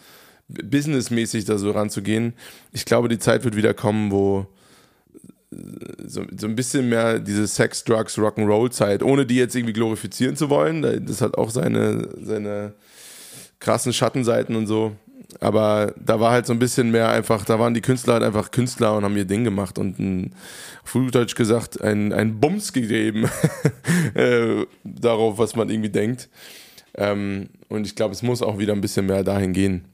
businessmäßig da so ranzugehen. Ich glaube, die Zeit wird wieder kommen, wo äh, so, so ein bisschen mehr diese Sex, Drugs, Rock'n'Roll-Zeit, ohne die jetzt irgendwie glorifizieren zu wollen. Das hat auch seine, seine krassen Schattenseiten und so. Aber da war halt so ein bisschen mehr einfach, da waren die Künstler halt einfach Künstler und haben ihr Ding gemacht und ein, auf Deutsch gesagt, ein, ein Bums gegeben äh, darauf, was man irgendwie denkt. Ähm, und ich glaube, es muss auch wieder ein bisschen mehr dahin gehen.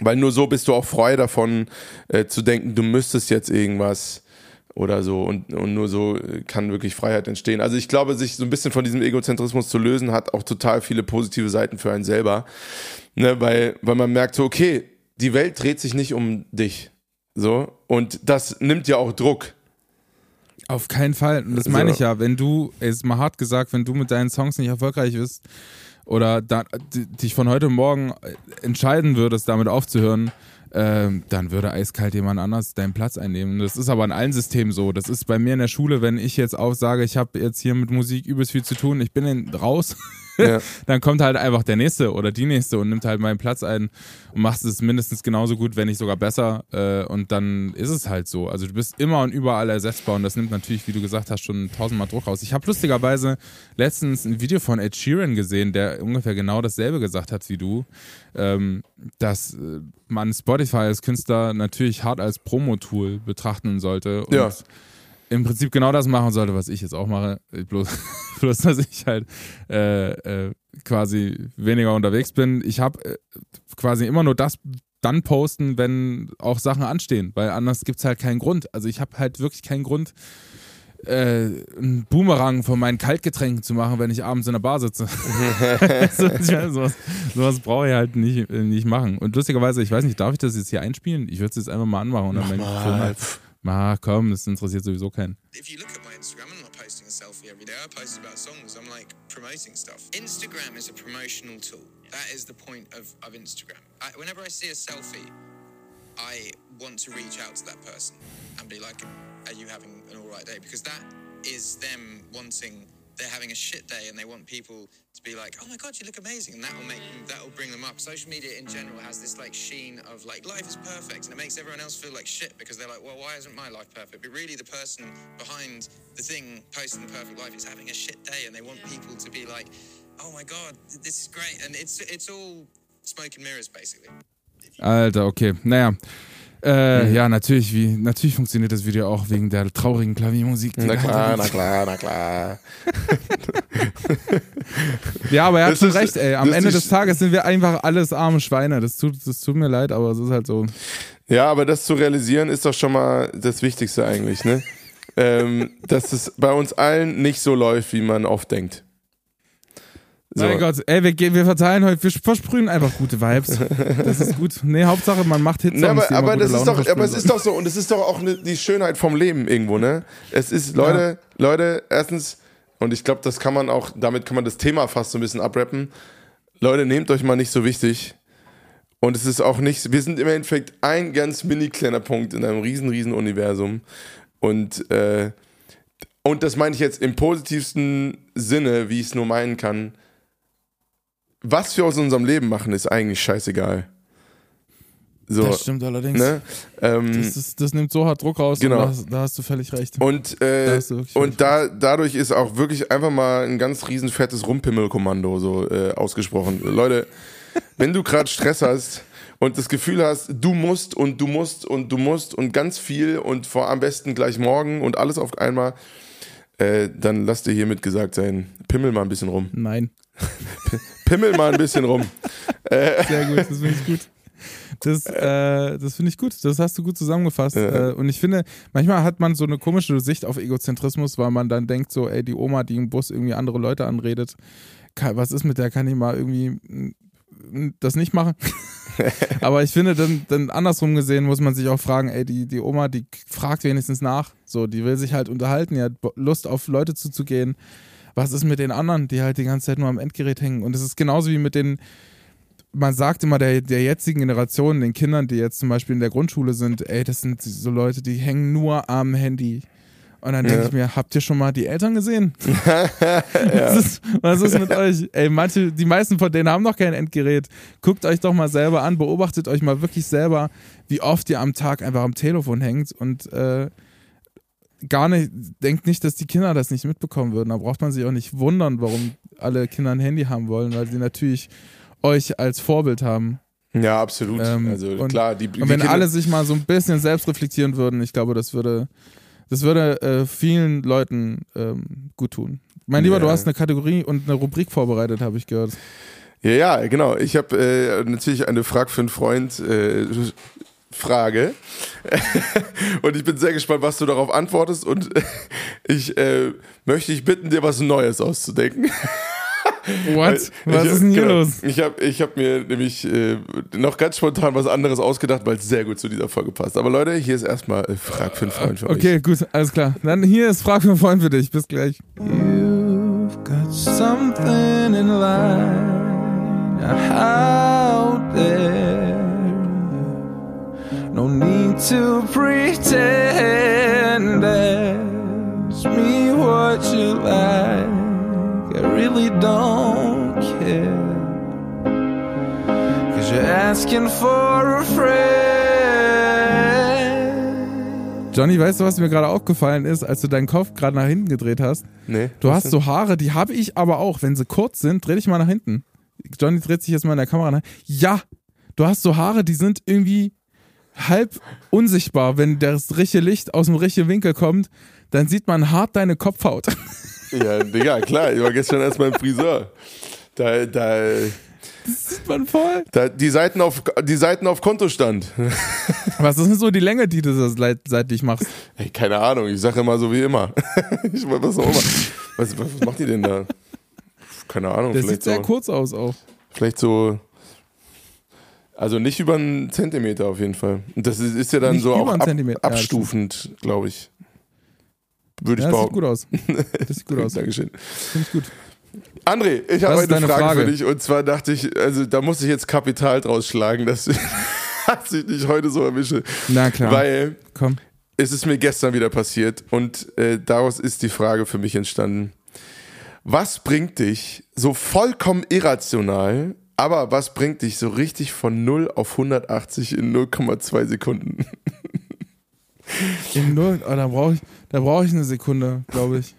Weil nur so bist du auch frei davon, äh, zu denken, du müsstest jetzt irgendwas oder so. Und, und nur so äh, kann wirklich Freiheit entstehen. Also ich glaube, sich so ein bisschen von diesem Egozentrismus zu lösen, hat auch total viele positive Seiten für einen selber. Ne, weil, weil man merkt so, okay, die Welt dreht sich nicht um dich. So. Und das nimmt ja auch Druck. Auf keinen Fall. Und das meine So. ich ja, wenn du, ist mal hart gesagt, wenn du mit deinen Songs nicht erfolgreich bist oder da, dich von heute Morgen entscheiden würdest, damit aufzuhören, ähm, dann würde eiskalt jemand anders deinen Platz einnehmen. Das ist aber in allen Systemen so. Das ist bei mir in der Schule, wenn ich jetzt auch sage, ich habe jetzt hier mit Musik übelst viel zu tun, ich bin in, raus, Ja. dann kommt halt einfach der Nächste oder die Nächste und nimmt halt meinen Platz ein und macht es mindestens genauso gut, wenn nicht sogar besser. Äh, und dann ist es halt so. Also du bist immer und überall ersetzbar und das nimmt natürlich, wie du gesagt hast, schon tausendmal Druck raus. Ich habe lustigerweise letztens ein Video von Ed Sheeran gesehen, der ungefähr genau dasselbe gesagt hat wie du, ähm, dass äh, man Spotify als Künstler natürlich hart als Promo-Tool betrachten sollte und Ja. Im Prinzip genau das machen sollte, was ich jetzt auch mache. Bloß, bloß dass ich halt äh, äh, quasi weniger unterwegs bin. Ich habe äh, quasi immer nur das dann posten, wenn auch Sachen anstehen, weil anders gibt es halt keinen Grund. Also ich habe halt wirklich keinen Grund, äh, einen Boomerang von meinen Kaltgetränken zu machen, wenn ich abends in der Bar sitze. so, sowas sowas brauche ich halt nicht, äh, nicht machen. Und lustigerweise, ich weiß nicht, darf ich das jetzt hier einspielen? Ich würde es jetzt einfach mal anmachen und dann mein Mikrofon halt. Ah, komm, das interessiert sowieso keinen. if you look at my Instagram, I'm not posting a selfie every day. I post about songs. I'm like promoting stuff. Instagram is a promotional tool. That is the point of, of Instagram. I, whenever I see a selfie, I want to reach out to that person and be like, "Are you having an all right day?" Because that is them wanting. They're having a shit day, and they want people to be like, "Oh my god, you look amazing," and that will make them, that will bring them up. Social media in general has this like sheen of like life is perfect, and it makes everyone else feel like shit because they're like, "Well, why isn't my life perfect?" But really, the person behind the thing posting the perfect life is having a shit day, and they want people to be like, "Oh my god, this is great," and it's it's all smoke and mirrors basically. Alter, okay. Naja. Äh, Ja, natürlich, wie, natürlich funktioniert das Video auch wegen der traurigen Klaviermusik. die Na klar, na klar, na klar. Ja, aber er hat Das schon ist- recht, ey. Am Ende des Tages sind wir einfach alles arme Schweine. Das tut, das tut mir leid, aber es ist halt so. Ja, aber das zu realisieren ist doch schon mal das Wichtigste eigentlich, ne? ähm, dass es bei uns allen nicht so läuft, wie man oft denkt. So. Mein Gott, ey, wir, wir verteilen heute, wir versprühen einfach gute Vibes. Das ist gut. Nee, Hauptsache, man macht Hits. Ne, aber aber das ist doch, aber es ist doch so und es ist doch auch ne, die Schönheit vom Leben irgendwo, ne? Es ist Leute, Leute, erstens und ich glaube, das kann man auch, damit kann man das Thema fast so ein bisschen abrappen. Leute, nehmt euch mal nicht so wichtig. Und es ist auch nicht, wir sind im Endeffekt ein ganz mini kleiner Punkt in einem riesen, riesen Universum. Und, äh, und das meine ich jetzt im positivsten Sinne, wie ich es nur meinen kann. Was wir aus unserem Leben machen, ist eigentlich scheißegal. So, Das stimmt allerdings. ne? ähm, Das, ist, das nimmt so hart Druck raus. Genau. Da, hast- da hast du völlig recht. und Da äh, wirklich und da, dadurch ist auch wirklich einfach mal ein ganz riesen fettes Rumpimmelkommando so äh, ausgesprochen. Leute, wenn du gerade Stress hast und das Gefühl hast, du musst und du musst und du musst und ganz viel und vor am besten gleich morgen und alles auf einmal, äh, dann lass dir hiermit gesagt sein, pimmel mal ein bisschen rum. Nein. Pimmel mal ein bisschen rum. Sehr gut, das finde ich gut. Das, äh, das finde ich gut. Das hast du gut zusammengefasst. Ja. Äh, und ich finde, manchmal hat man so eine komische Sicht auf Egozentrismus, weil man dann denkt, so, ey, die Oma, die im Bus irgendwie andere Leute anredet, kann, was ist mit der? Kann ich mal irgendwie mm, das nicht machen? Aber ich finde, dann, dann andersrum gesehen muss man sich auch fragen, ey, die, die Oma, die fragt wenigstens nach. So, die will sich halt unterhalten, die hat Lust auf Leute zuzugehen. Was ist mit den anderen, die halt die ganze Zeit nur am Endgerät hängen? Und es ist genauso wie mit den, man sagt immer der, der jetzigen Generation, den Kindern, die jetzt zum Beispiel in der Grundschule sind, ey, das sind so Leute, die hängen nur am Handy. Und dann denke Ja. ich mir, habt ihr schon mal die Eltern gesehen? was, ist, was ist mit euch? Ey, manche, die meisten von denen haben noch kein Endgerät. Guckt euch doch mal selber an, beobachtet euch mal wirklich selber, wie oft ihr am Tag einfach am Telefon hängt und äh, gar nicht, denkt nicht, dass die Kinder das nicht mitbekommen würden. Da braucht man sich auch nicht wundern, warum alle Kinder ein Handy haben wollen, weil sie natürlich euch als Vorbild haben. Ja, absolut. Ähm, also und- klar, die, die Und wenn Kinder- alle sich mal so ein bisschen selbst reflektieren würden, ich glaube, das würde, das würde äh, vielen Leuten ähm, gut tun. Mein Lieber, Ja. du hast eine Kategorie und eine Rubrik vorbereitet, habe ich gehört. Ja, ja, genau. Ich habe äh, natürlich eine Frag für einen Freund äh, Frage. und ich bin sehr gespannt, was du darauf antwortest. Und ich äh, möchte dich bitten, dir was Neues auszudenken. What? Ich Was ist denn hier genau, los? Ich habe ich hab mir nämlich äh, noch ganz spontan was anderes ausgedacht, weil es sehr gut zu dieser Folge passt. Aber Leute, hier ist erstmal äh, Frag für einen Freund für Okay, gut, alles klar. Dann hier ist Frage für einen Freund für dich. Bis gleich. You've got something in line out there. No need to pretend. Ask me what you like. I really don't care. Cause you're asking for a friend. Johnny, weißt du, was mir gerade aufgefallen ist, als du deinen Kopf gerade nach hinten gedreht hast? Nee, Du hast denn? so Haare, die habe ich aber auch. Wenn sie kurz sind, dreh dich mal nach hinten. Johnny dreht sich jetzt mal in der Kamera nach. Ja, du hast so Haare, die sind irgendwie halb unsichtbar. Wenn das richtige Licht aus dem richtigen Winkel kommt, dann sieht man hart deine Kopfhaut. Ja, Digga, klar. Ich war gestern erst beim Friseur. Da, da, Das sieht man voll. da, die Seiten auf, die Seiten auf Kontostand. Was ist denn so die Länge, die du so seit- seitlich machst? Ey, keine Ahnung, ich sage immer so wie immer. ich was auch immer. Was, was macht die denn da? Keine Ahnung, Der sieht sehr so, kurz aus auch. vielleicht so. Also nicht über einen Zentimeter auf jeden Fall. Und das ist, ist ja dann Nicht so auch ab, Zentimeter. Ja, abstufend, glaube ich. Würde ich Ja, das sieht behaupten. gut aus. Das sieht gut aus. Dankeschön. Finde ich gut. André, ich habe eine Frage, Frage? für dich. Und zwar dachte ich, also da muss ich jetzt Kapital draus schlagen, dass, dass ich dich heute so erwische. Na klar. Weil Komm. es ist mir gestern wieder passiert und äh, daraus ist die Frage für mich entstanden. Was bringt dich so vollkommen irrational, aber was bringt dich so richtig von 0 auf 180 in 0,2 Sekunden? In null, oh, da brauche ich, da brauch ich eine Sekunde, glaube ich.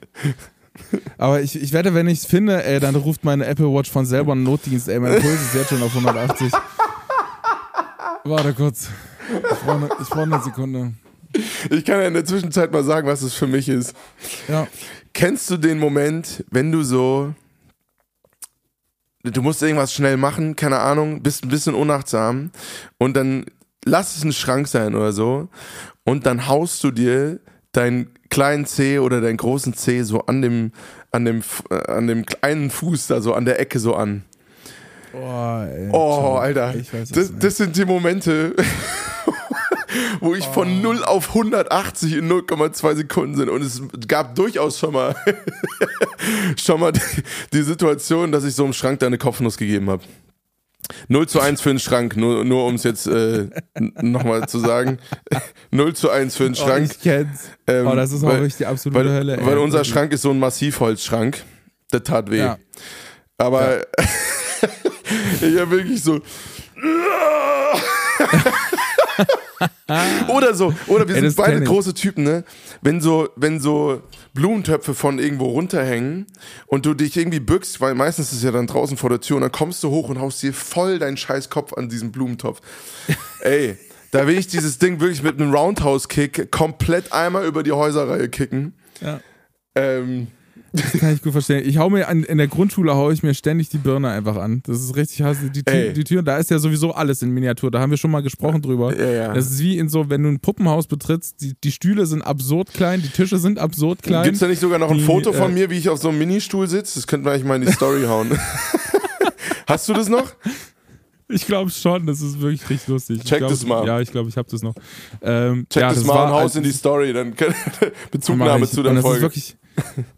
Aber ich, ich wette, wenn ich es finde, ey, dann ruft meine Apple Watch von selber einen Notdienst, ey, mein Puls ist jetzt schon auf 180. Warte kurz. Ich brauche eine, brauch eine Sekunde. Ich kann ja in der Zwischenzeit mal sagen, was es für mich ist. Ja. Kennst du den Moment, wenn du so, du musst irgendwas schnell machen, keine Ahnung, bist ein bisschen unachtsam und dann lass es ein Schrank sein oder so und dann haust du dir deinen kleinen Zeh oder deinen großen Zeh so an dem, an dem, äh, an dem kleinen Fuß da so an der Ecke so an. Oh, ey, Oh. Alter. Weiß das, das sind die Momente, wo ich Oh. von 0 auf 180 in 0,2 Sekunden sind. Und es gab durchaus schon mal, schon mal die, die Situation, dass ich so im Schrank da eine Kopfnuss gegeben habe. 0 zu 1 für den Schrank, nur, nur um es jetzt äh, nochmal zu sagen. 0 zu 1 für den Oh, Schrank. ich kenn's. Ähm, oh, das ist auch weil- wirklich die absolute Weil, Hölle, ey. weil unser Schrank ist so ein Massivholzschrank. Der tat weh. Ja. Aber ich habe wirklich so. oder so, oder wir sind beide große Typen, ne? Wenn so, wenn so Blumentöpfe von irgendwo runterhängen und du dich irgendwie bückst, weil meistens ist es ja dann draußen vor der Tür und dann kommst du hoch und haust dir voll deinen scheiß Kopf an diesen Blumentopf. Ey, da will ich dieses Ding wirklich mit einem Roundhouse-Kick komplett einmal über die Häuserreihe kicken. Ja. Ähm, Das kann ich gut verstehen. Ich hau mir an, in der Grundschule hau ich mir ständig die Birne einfach an. Das ist richtig hasse. Die, Tür, die Tür, da ist ja sowieso alles in Miniatur. Da haben wir schon mal gesprochen drüber. Ja, ja. Das ist wie in so, wenn du ein Puppenhaus betrittst, die, die Stühle sind absurd klein, die Tische sind absurd klein. Gibt's da nicht sogar noch ein Die, Foto von äh, mir, wie ich auf so einem Ministuhl sitze? Das könnten wir eigentlich mal in die Story hauen. Hast du das noch? Ich glaube schon, das ist wirklich richtig lustig. Check glaub, das mal. Ja, ich glaube, ich habe das noch. Ähm, Check ja, das, mal war- und haus also- in die Story, dann Bezugnahme zu der das Folge. wirklich,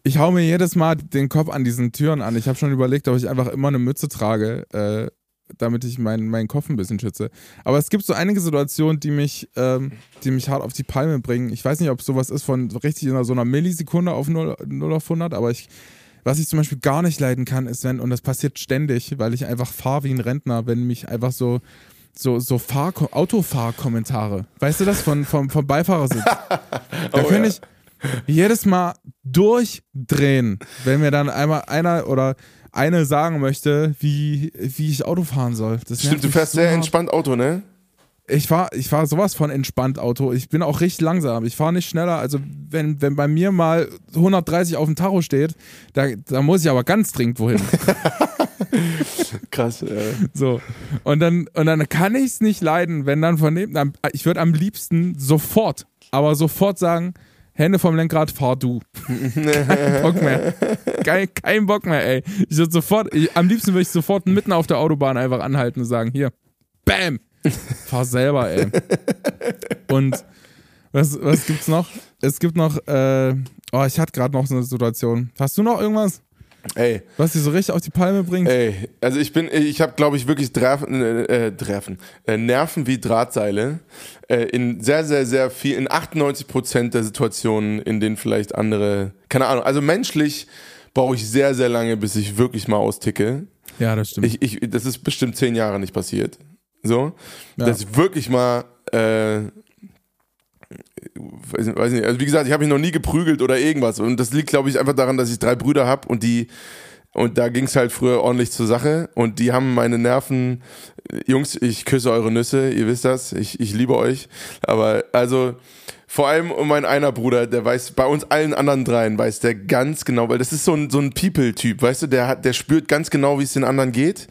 ich hau mir jedes Mal den Kopf an diesen Türen an. Ich habe schon überlegt, ob ich einfach immer eine Mütze trage, äh, damit ich meinen meinen Kopf ein bisschen schütze. Aber es gibt so einige Situationen, die mich, ähm, die mich hart auf die Palme bringen. Ich weiß nicht, ob sowas ist von richtig in so einer Millisekunde auf 0, 0 auf 100, aber ich, was ich zum Beispiel gar nicht leiden kann, ist, wenn, und das passiert ständig, weil ich einfach fahre wie ein Rentner, wenn mich einfach so, so, so Fahr Autofahrkommentare, weißt du das, von, vom, vom Beifahrersitz. Da Oh, kann ja. ich jedes Mal durchdrehen, wenn mir dann einmal einer oder eine sagen möchte, wie, wie ich Auto fahren soll. Das Stimmt, du fährst so sehr hart. entspannt Auto, ne? Ich fahr, ich fahr sowas von entspannt Auto. Ich bin auch richtig langsam. Ich fahre nicht schneller. Also wenn, wenn bei mir mal 130 auf dem Tacho steht, da, da muss ich aber ganz dringend wohin. Krass. Äh. So. Und dann, und dann kann ich es nicht leiden, wenn dann von neben, ich würde am liebsten sofort, aber sofort sagen, Hände vom Lenkrad, fahr du. kein Bock mehr. Kein, kein Bock mehr, ey. Ich würde sofort, ich, am liebsten würde ich sofort mitten auf der Autobahn einfach anhalten und sagen, hier, bam, fahr selber, ey. Und was, was gibt's noch? Es gibt noch, äh, oh, ich hatte gerade noch so eine Situation. Hast du noch irgendwas, Ey, was dich so richtig auf die Palme bringt? ey, also ich bin, ich habe, glaube ich, wirklich Drafen, äh, äh, Drafen, äh, Nerven wie Drahtseile äh, in sehr, sehr, sehr viel, in 98 Prozent der Situationen, in denen vielleicht andere, keine Ahnung, also menschlich brauche ich sehr, sehr lange, bis ich wirklich mal austicke. Ja, das stimmt. Ich, ich, das ist bestimmt zehn Jahre nicht passiert. So, Ja. dass ich wirklich mal, äh, weiß nicht, also wie gesagt, ich habe mich noch nie geprügelt oder irgendwas. Und das liegt, glaube ich, einfach daran, dass ich drei Brüder habe und die, und da ging es halt früher ordentlich zur Sache. Und die haben meine Nerven, Jungs, ich küsse eure Nüsse, ihr wisst das, ich, ich liebe euch. Aber also, vor allem um mein einer Bruder, der weiß, bei uns allen anderen dreien weiß der ganz genau, weil das ist so ein, so ein People-Typ, weißt du, der hat, der spürt ganz genau, wie es den anderen geht.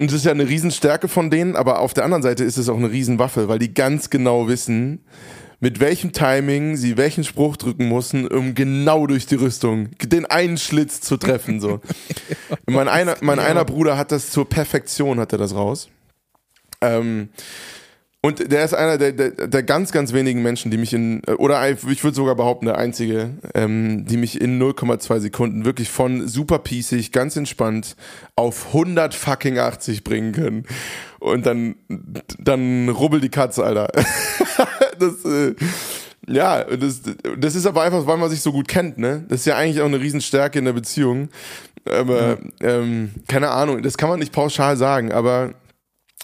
Und das ist ja eine Riesenstärke von denen, aber auf der anderen Seite ist es auch eine Riesenwaffe, weil die ganz genau wissen, mit welchem Timing sie welchen Spruch drücken mussten, um genau durch die Rüstung den einen Schlitz zu treffen. So. mein einer, mein einer Bruder hat das zur Perfektion, hat er das raus. Ähm, und der ist einer der, der, der ganz, ganz wenigen Menschen, die mich in, oder ich würde sogar behaupten, der einzige, ähm, die mich in 0,2 Sekunden wirklich von super piecig, ganz entspannt auf 100 fucking 80 bringen können. Und dann, dann rubbel die Katze, Alter. das, äh, ja, das, das ist aber einfach, weil man sich so gut kennt, ne? Das ist ja eigentlich auch eine Riesenstärke in der Beziehung. Aber, ähm, keine Ahnung, das kann man nicht pauschal sagen, aber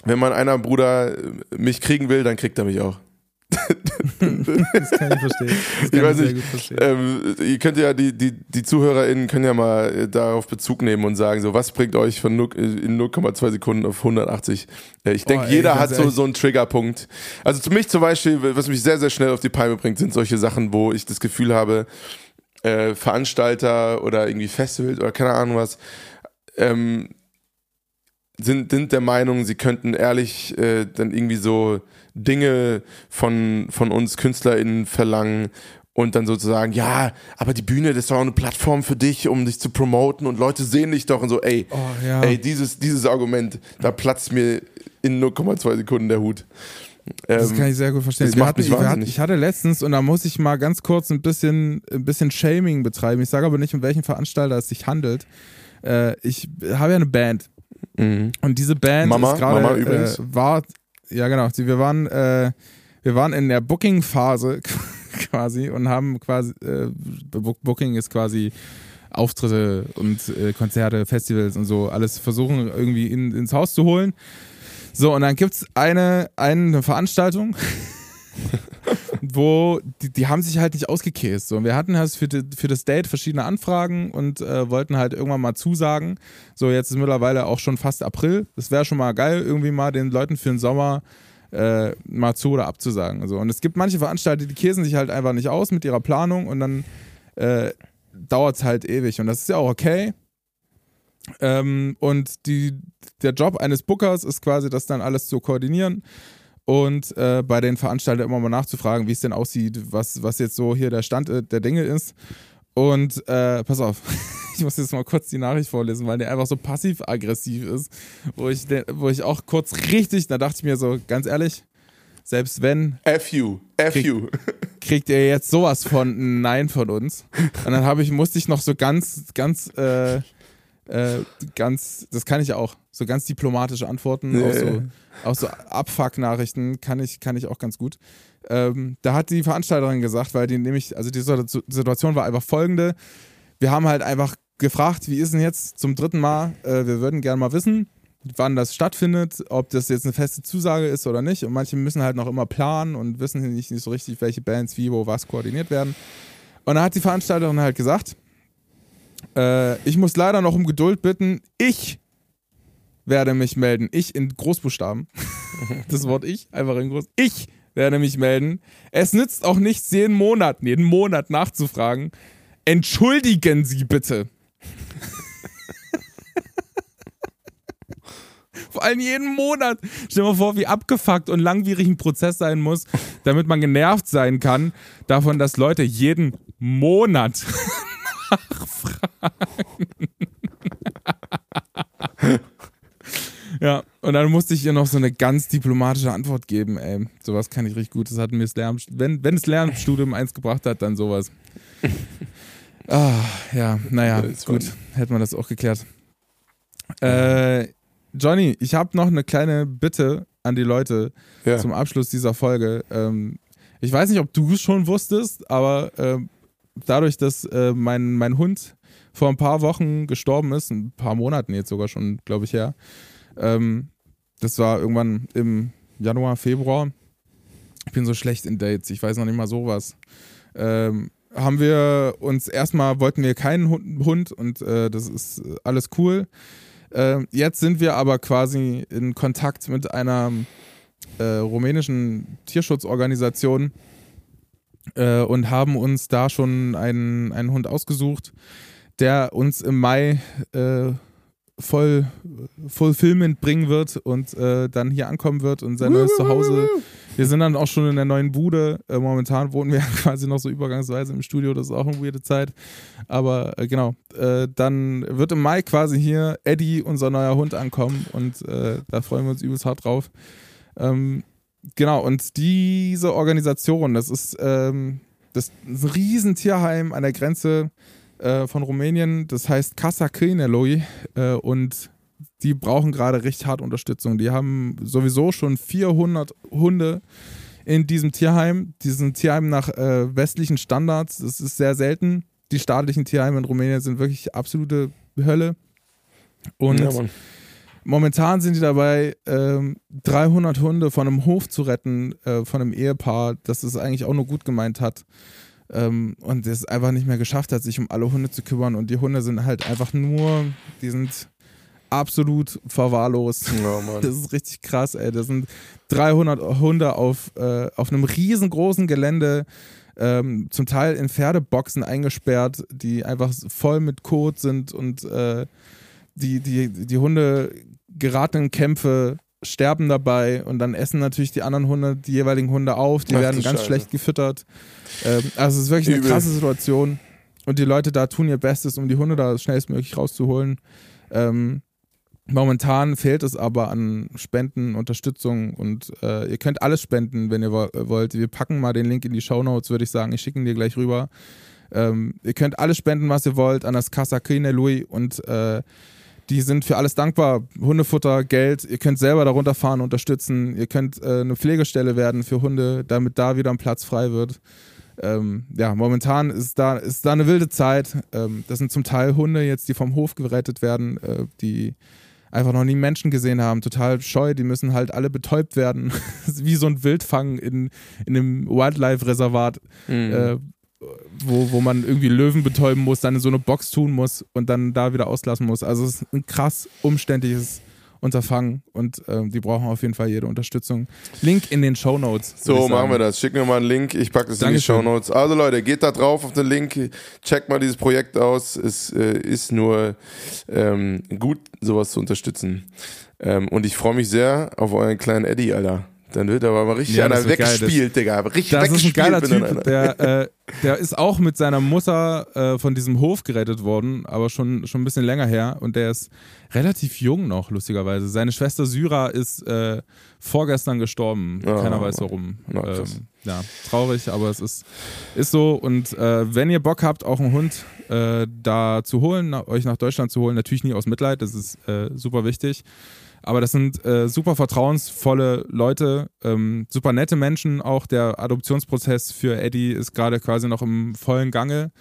wenn mein einer Bruder mich kriegen will, dann kriegt er mich auch. Das kann ich verstehen. Das Ich kann weiß nicht, verstehen. ähm, ihr könnt ja, die, die, die ZuhörerInnen können ja mal äh, darauf Bezug nehmen und sagen, so, was bringt euch von 0, in 0,2 Sekunden auf 180? Äh, ich denke, Oh, jeder hat so, so einen Triggerpunkt. Also zu mich zum Beispiel, was mich sehr, sehr schnell auf die Palme bringt, sind solche Sachen, wo ich das Gefühl habe, äh, Veranstalter oder irgendwie Festivals oder keine Ahnung was, ähm, sind, sind der Meinung, sie könnten ehrlich äh, dann irgendwie so Dinge von, von uns KünstlerInnen verlangen und dann sozusagen, ja, aber die Bühne, das ist doch auch eine Plattform für dich, um dich zu promoten und Leute sehen dich doch und so, ey, Oh, ja. ey, dieses, dieses Argument, da platzt mir in 0,2 Sekunden der Hut. Das Ähm, kann ich sehr gut verstehen. das macht mich hatten, wahnsinnig. ich hatte letztens, und da muss ich mal ganz kurz ein bisschen, ein bisschen Shaming betreiben. Ich sage aber nicht, um welchen Veranstalter es sich handelt. Äh, ich habe ja eine Band. Mhm. Und diese Band Mama, ist Mama übrigens. Äh, war, ja genau, die- wir waren, äh, wir waren in der Booking-Phase quasi und haben quasi, äh, Book- Booking ist quasi Auftritte und äh, Konzerte, Festivals und so, alles versuchen irgendwie in, ins Haus zu holen. So, und dann gibt es eine, eine Veranstaltung, wo die, die haben sich halt nicht ausgekäst. So, und wir hatten halt für, die, für das Date verschiedene Anfragen und äh, wollten halt irgendwann mal zusagen. So, jetzt ist mittlerweile auch schon fast April. Das wäre schon mal geil, irgendwie mal den Leuten für den Sommer äh, mal zu oder abzusagen. Also, und es gibt manche Veranstalter, die käsen sich halt einfach nicht aus mit ihrer Planung und dann äh, dauert es halt ewig. Und das ist ja auch okay. Ähm, und die, der Job eines Bookers ist quasi, das dann alles zu koordinieren und äh, bei den Veranstaltern immer mal nachzufragen, wie es denn aussieht, was, was jetzt so hier der Stand äh, der Dinge ist. Und äh, pass auf, ich muss jetzt mal kurz die Nachricht vorlesen, weil der einfach so passiv-aggressiv ist, wo ich, wo ich auch kurz richtig, da dachte ich mir so, ganz ehrlich, selbst wenn. F you, F krieg, you. Kriegt ihr jetzt sowas von Nein von uns? Und dann habe ich, musste ich noch so ganz, ganz, äh, äh, ganz, das kann ich auch, so ganz diplomatische Antworten, Ja, auch so, auch so Abfuck-Nachrichten kann ich, kann ich auch ganz gut. Ähm, da hat die Veranstalterin gesagt, weil die nämlich, also die Situ- Situation war einfach folgende. Wir haben halt einfach gefragt, wie ist denn jetzt zum dritten Mal, äh, wir würden gerne mal wissen, wann das stattfindet, ob das jetzt eine feste Zusage ist oder nicht. Und manche müssen halt noch immer planen und wissen nicht, nicht so richtig, welche Bands wie, wo, was koordiniert werden. Und da hat die Veranstalterin halt gesagt, äh, ich muss leider noch um Geduld bitten, ich werde mich melden. Ich in Großbuchstaben. das Wort ich, einfach in groß. Ich werde mich melden. Es nützt auch nichts, jeden Monat, jeden Monat nachzufragen. Entschuldigen Sie bitte. Vor allem jeden Monat. Stell dir mal vor, wie abgefuckt und langwierig ein Prozess sein muss, damit man genervt sein kann davon, dass Leute jeden Monat nachfragen. Ja, und dann musste ich ihr noch so eine ganz diplomatische Antwort geben, ey. Sowas kann ich richtig gut. Das hat mir das Lärm, wenn, wenn das Lernstudium eins gebracht hat, dann sowas. Ah, ja, naja, gut. Hätte man das auch geklärt. Äh, Johnny, ich habe noch eine kleine Bitte an die Leute Ja. zum Abschluss dieser Folge. Ähm, ich weiß nicht, ob du es schon wusstest, aber ähm, dadurch, dass äh, mein, mein Hund vor ein paar Wochen gestorben ist, ein paar Monaten jetzt sogar schon, glaube ich, her, ähm, das war irgendwann im Januar, Februar. Ich bin so schlecht in Dates, ich weiß noch nicht mal sowas. Ähm, haben wir uns erstmal, wollten wir keinen Hund, und äh, das ist alles cool. Äh, jetzt sind wir aber quasi in Kontakt mit einer äh, rumänischen Tierschutzorganisation äh, und haben uns da schon einen, einen Hund ausgesucht, der uns im Mai äh, voll Fulfillment bringen wird und äh, dann hier ankommen wird und sein neues Zuhause. Wir sind dann auch schon in der neuen Bude. Äh, momentan wohnen wir quasi noch so übergangsweise im Studio, das ist auch eine weirde Zeit. Aber äh, genau, äh, dann wird im Mai quasi hier Eddie, unser neuer Hund, ankommen und äh, da freuen wir uns übelst hart drauf. Ähm, genau, und diese Organisation, das ist, ähm, das ist ein riesen Tierheim an der Grenze äh, von Rumänien, das heißt Casa Câinelui äh, und die brauchen gerade richtig hart Unterstützung. Die haben sowieso schon 400 Hunde in diesem Tierheim. Diesem Tierheim nach äh, westlichen Standards. Das ist sehr selten. Die staatlichen Tierheime in Rumänien sind wirklich absolute Hölle. Und ja. Momentan sind die dabei, ähm, 300 Hunde von einem Hof zu retten, äh, von einem Ehepaar, das es eigentlich auch nur gut gemeint hat. Ähm, und es einfach nicht mehr geschafft hat, sich um alle Hunde zu kümmern. Und die Hunde sind halt einfach nur, die sind absolut verwahrlost. Mann. Das ist richtig krass, ey. Das sind 300 Hunde auf, äh, auf einem riesengroßen Gelände, ähm, zum Teil in Pferdeboxen eingesperrt, die einfach voll mit Kot sind und äh, die, die, die Hunde geraten in Kämpfe, sterben dabei und dann essen natürlich die anderen Hunde die jeweiligen Hunde auf. Die Ach, werden ganz Scheiße. schlecht gefüttert. Ähm, also es ist wirklich eine Übel. krasse Situation. Und die Leute da tun ihr Bestes, um die Hunde da schnellstmöglich rauszuholen. Ähm, momentan fehlt es aber an Spenden, Unterstützung und äh, ihr könnt alles spenden, wenn ihr wo- wollt. Wir packen mal den Link in die Show Notes, würde ich sagen. Ich schicke ihn dir gleich rüber. Ähm, ihr könnt alles spenden, was ihr wollt, an das Casa Louis und äh, die sind für alles dankbar. Hundefutter, Geld. Ihr könnt selber darunter fahren, unterstützen. Ihr könnt äh, eine Pflegestelle werden für Hunde, damit da wieder ein Platz frei wird. Ähm, ja, momentan ist da, ist da eine wilde Zeit. Ähm, das sind zum Teil Hunde jetzt, die vom Hof gerettet werden, äh, die einfach noch nie Menschen gesehen haben, total scheu, die müssen halt alle betäubt werden, wie so ein Wildfang in, in einem Wildlife-Reservat, Mhm. äh, wo, wo man irgendwie Löwen betäuben muss, dann in so eine Box tun muss und dann da wieder auslassen muss. Also es ist ein krass umständliches Unterfangen und ähm, die brauchen auf jeden Fall jede Unterstützung. Link in den Show Notes. So machen wir das. Schick mir mal einen Link. Ich packe das in die. Show Notes. Also Leute, geht da drauf auf den Link. Checkt mal dieses Projekt aus. Es äh, ist nur ähm, gut, sowas zu unterstützen. Ähm, und ich freue mich sehr auf euren kleinen Eddie, Alter. Dann wird aber mal richtig Ja, einer wird geil. weggespielt, Digga. Richtig Das ist ein weggespielt. geiler Typ. Der, äh, der ist auch mit seiner Mutter äh, von diesem Hof gerettet worden, aber schon, schon ein bisschen länger her. Und der ist relativ jung noch, lustigerweise. Seine Schwester Syra ist äh, vorgestern gestorben. Ah. Keiner weiß warum. Krass. ähm, ja, traurig, aber es ist, ist so. Und äh, wenn ihr Bock habt, auch einen Hund äh, da zu holen, na, euch nach Deutschland zu holen, natürlich nie aus Mitleid, das ist äh, super wichtig. Aber das sind äh, super vertrauensvolle Leute, ähm, super nette Menschen. Auch der Adoptionsprozess für Eddie ist gerade quasi noch im vollen Gange.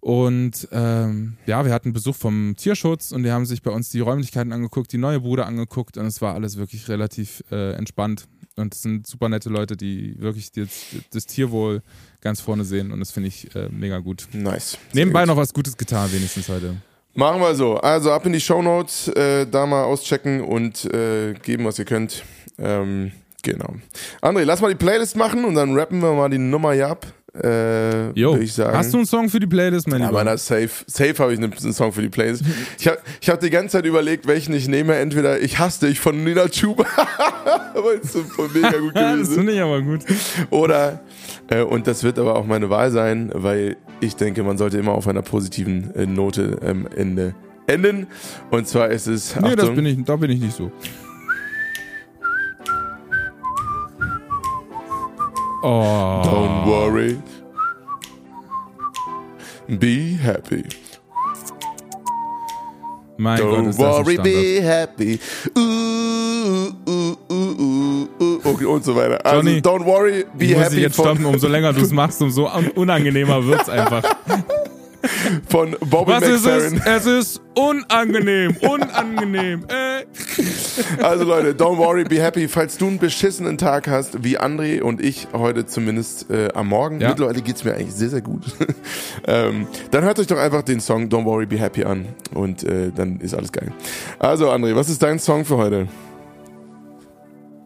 Und ähm, ja, wir hatten Besuch vom Tierschutz und die haben sich bei uns die Räumlichkeiten angeguckt, die neue Bude angeguckt und es war alles wirklich relativ äh, entspannt. Und es sind super nette Leute, die wirklich das, das Tierwohl ganz vorne sehen und das finde ich äh, mega gut. Nice. Nebenbei gut. noch was Gutes getan, wenigstens heute. Machen wir so. Also ab in die Shownotes, äh, da mal auschecken und äh, geben, was ihr könnt. Ähm, genau. André, lass mal die Playlist machen und dann rappen wir mal die Nummer hier ab. Äh, Jo, ich sagen. hast du einen Song für die Playlist, mein ja, Lieber? meiner safe. Safe habe ich einen, Song für die Playlist. Ich habe ich hab die ganze Zeit überlegt, welchen ich nehme. Entweder Ich hasse dich von Nina Chuba, weil es so voll mega gut das gewesen ist. finde ich aber gut. Oder, äh, und das wird aber auch meine Wahl sein, weil ich denke, man sollte immer auf einer positiven äh, Note ähm, Ende enden. Und zwar ist es. Nee, das Achtung, bin ich, da bin ich nicht so. Oh. Don't worry. Be happy. Mein Gott, Don't ist das ein worry, Standard. be happy. Uh, uh, uh, okay, und so weiter. Also, Johnny, don't worry, be Ich muss happy dich jetzt stoppen, umso länger du es machst, umso un- unangenehmer wird's einfach. von Bobby Was ist es? Es ist unangenehm, unangenehm. Äh. Also Leute, don't worry, be happy. Falls du einen beschissenen Tag hast, wie André und ich heute zumindest äh, am Morgen, Ja. mittlerweile geht's mir eigentlich sehr, sehr gut, ähm, dann hört euch doch einfach den Song Don't Worry, Be Happy an und äh, dann ist alles geil. Also André, was ist dein Song für heute?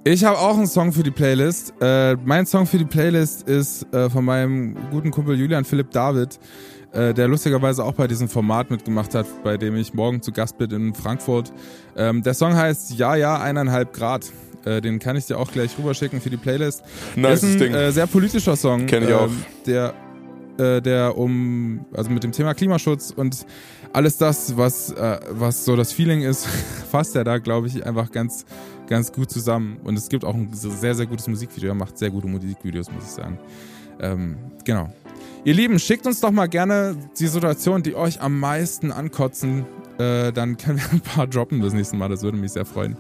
Ich habe auch einen Song für die Playlist. Äh, mein Song für die Playlist ist äh, von meinem guten Kumpel Julian Philipp David, äh, der lustigerweise auch bei diesem Format mitgemacht hat, bei dem ich morgen zu Gast bin in Frankfurt. Ähm, der Song heißt Ja, ja, eineinhalb Grad. Äh, den kann ich dir auch gleich rüberschicken für die Playlist. Nice ist ein Ding. Äh, sehr politischer Song. Kenn ich auch. Der, äh, der um, also mit dem Thema Klimaschutz und alles das, was, äh, was so das Feeling ist, fasst er da, glaube ich, einfach ganz, ganz gut zusammen. Und es gibt auch ein sehr, sehr gutes Musikvideo. Er macht sehr gute Musikvideos, muss ich sagen. Ähm, genau. Ihr Lieben, schickt uns doch mal gerne die Situation, die euch am meisten ankotzen. Äh, dann können wir ein paar droppen das nächste Mal. Das würde mich sehr freuen.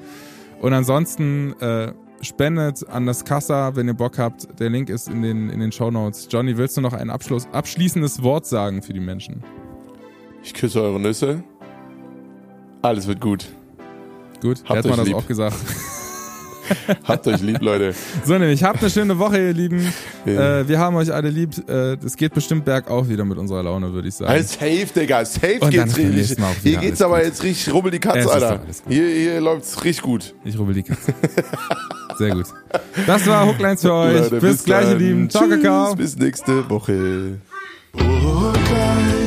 Und ansonsten äh, spendet an das Kassa, wenn ihr Bock habt. Der Link ist in den, in den Show Notes. Johnny, willst du noch ein Abschluss, abschließendes Wort sagen für die Menschen? Ich küsse eure Nüsse. Alles wird gut. Gut, Habt hätte man euch das lieb. auch gesagt. Habt euch lieb, Leute. So nämlich, habt eine schöne Woche, ihr Lieben. Ja. Äh, wir haben euch alle lieb. Äh, Es geht bestimmt bergauf wieder mit unserer Laune, würde ich sagen. Alles safe, Digga. Safe Und geht's richtig. Hier geht's aber gut. jetzt richtig rubbel die Katze, Es Alter. Hier, hier läuft's richtig gut. Ich rubbel die Katze. Sehr gut. Das war Hooklines für euch. Leute, bis, gleich, ihr. Lieben. Ciao, Tschüss, Kakao. Bis nächste Woche. Hookline.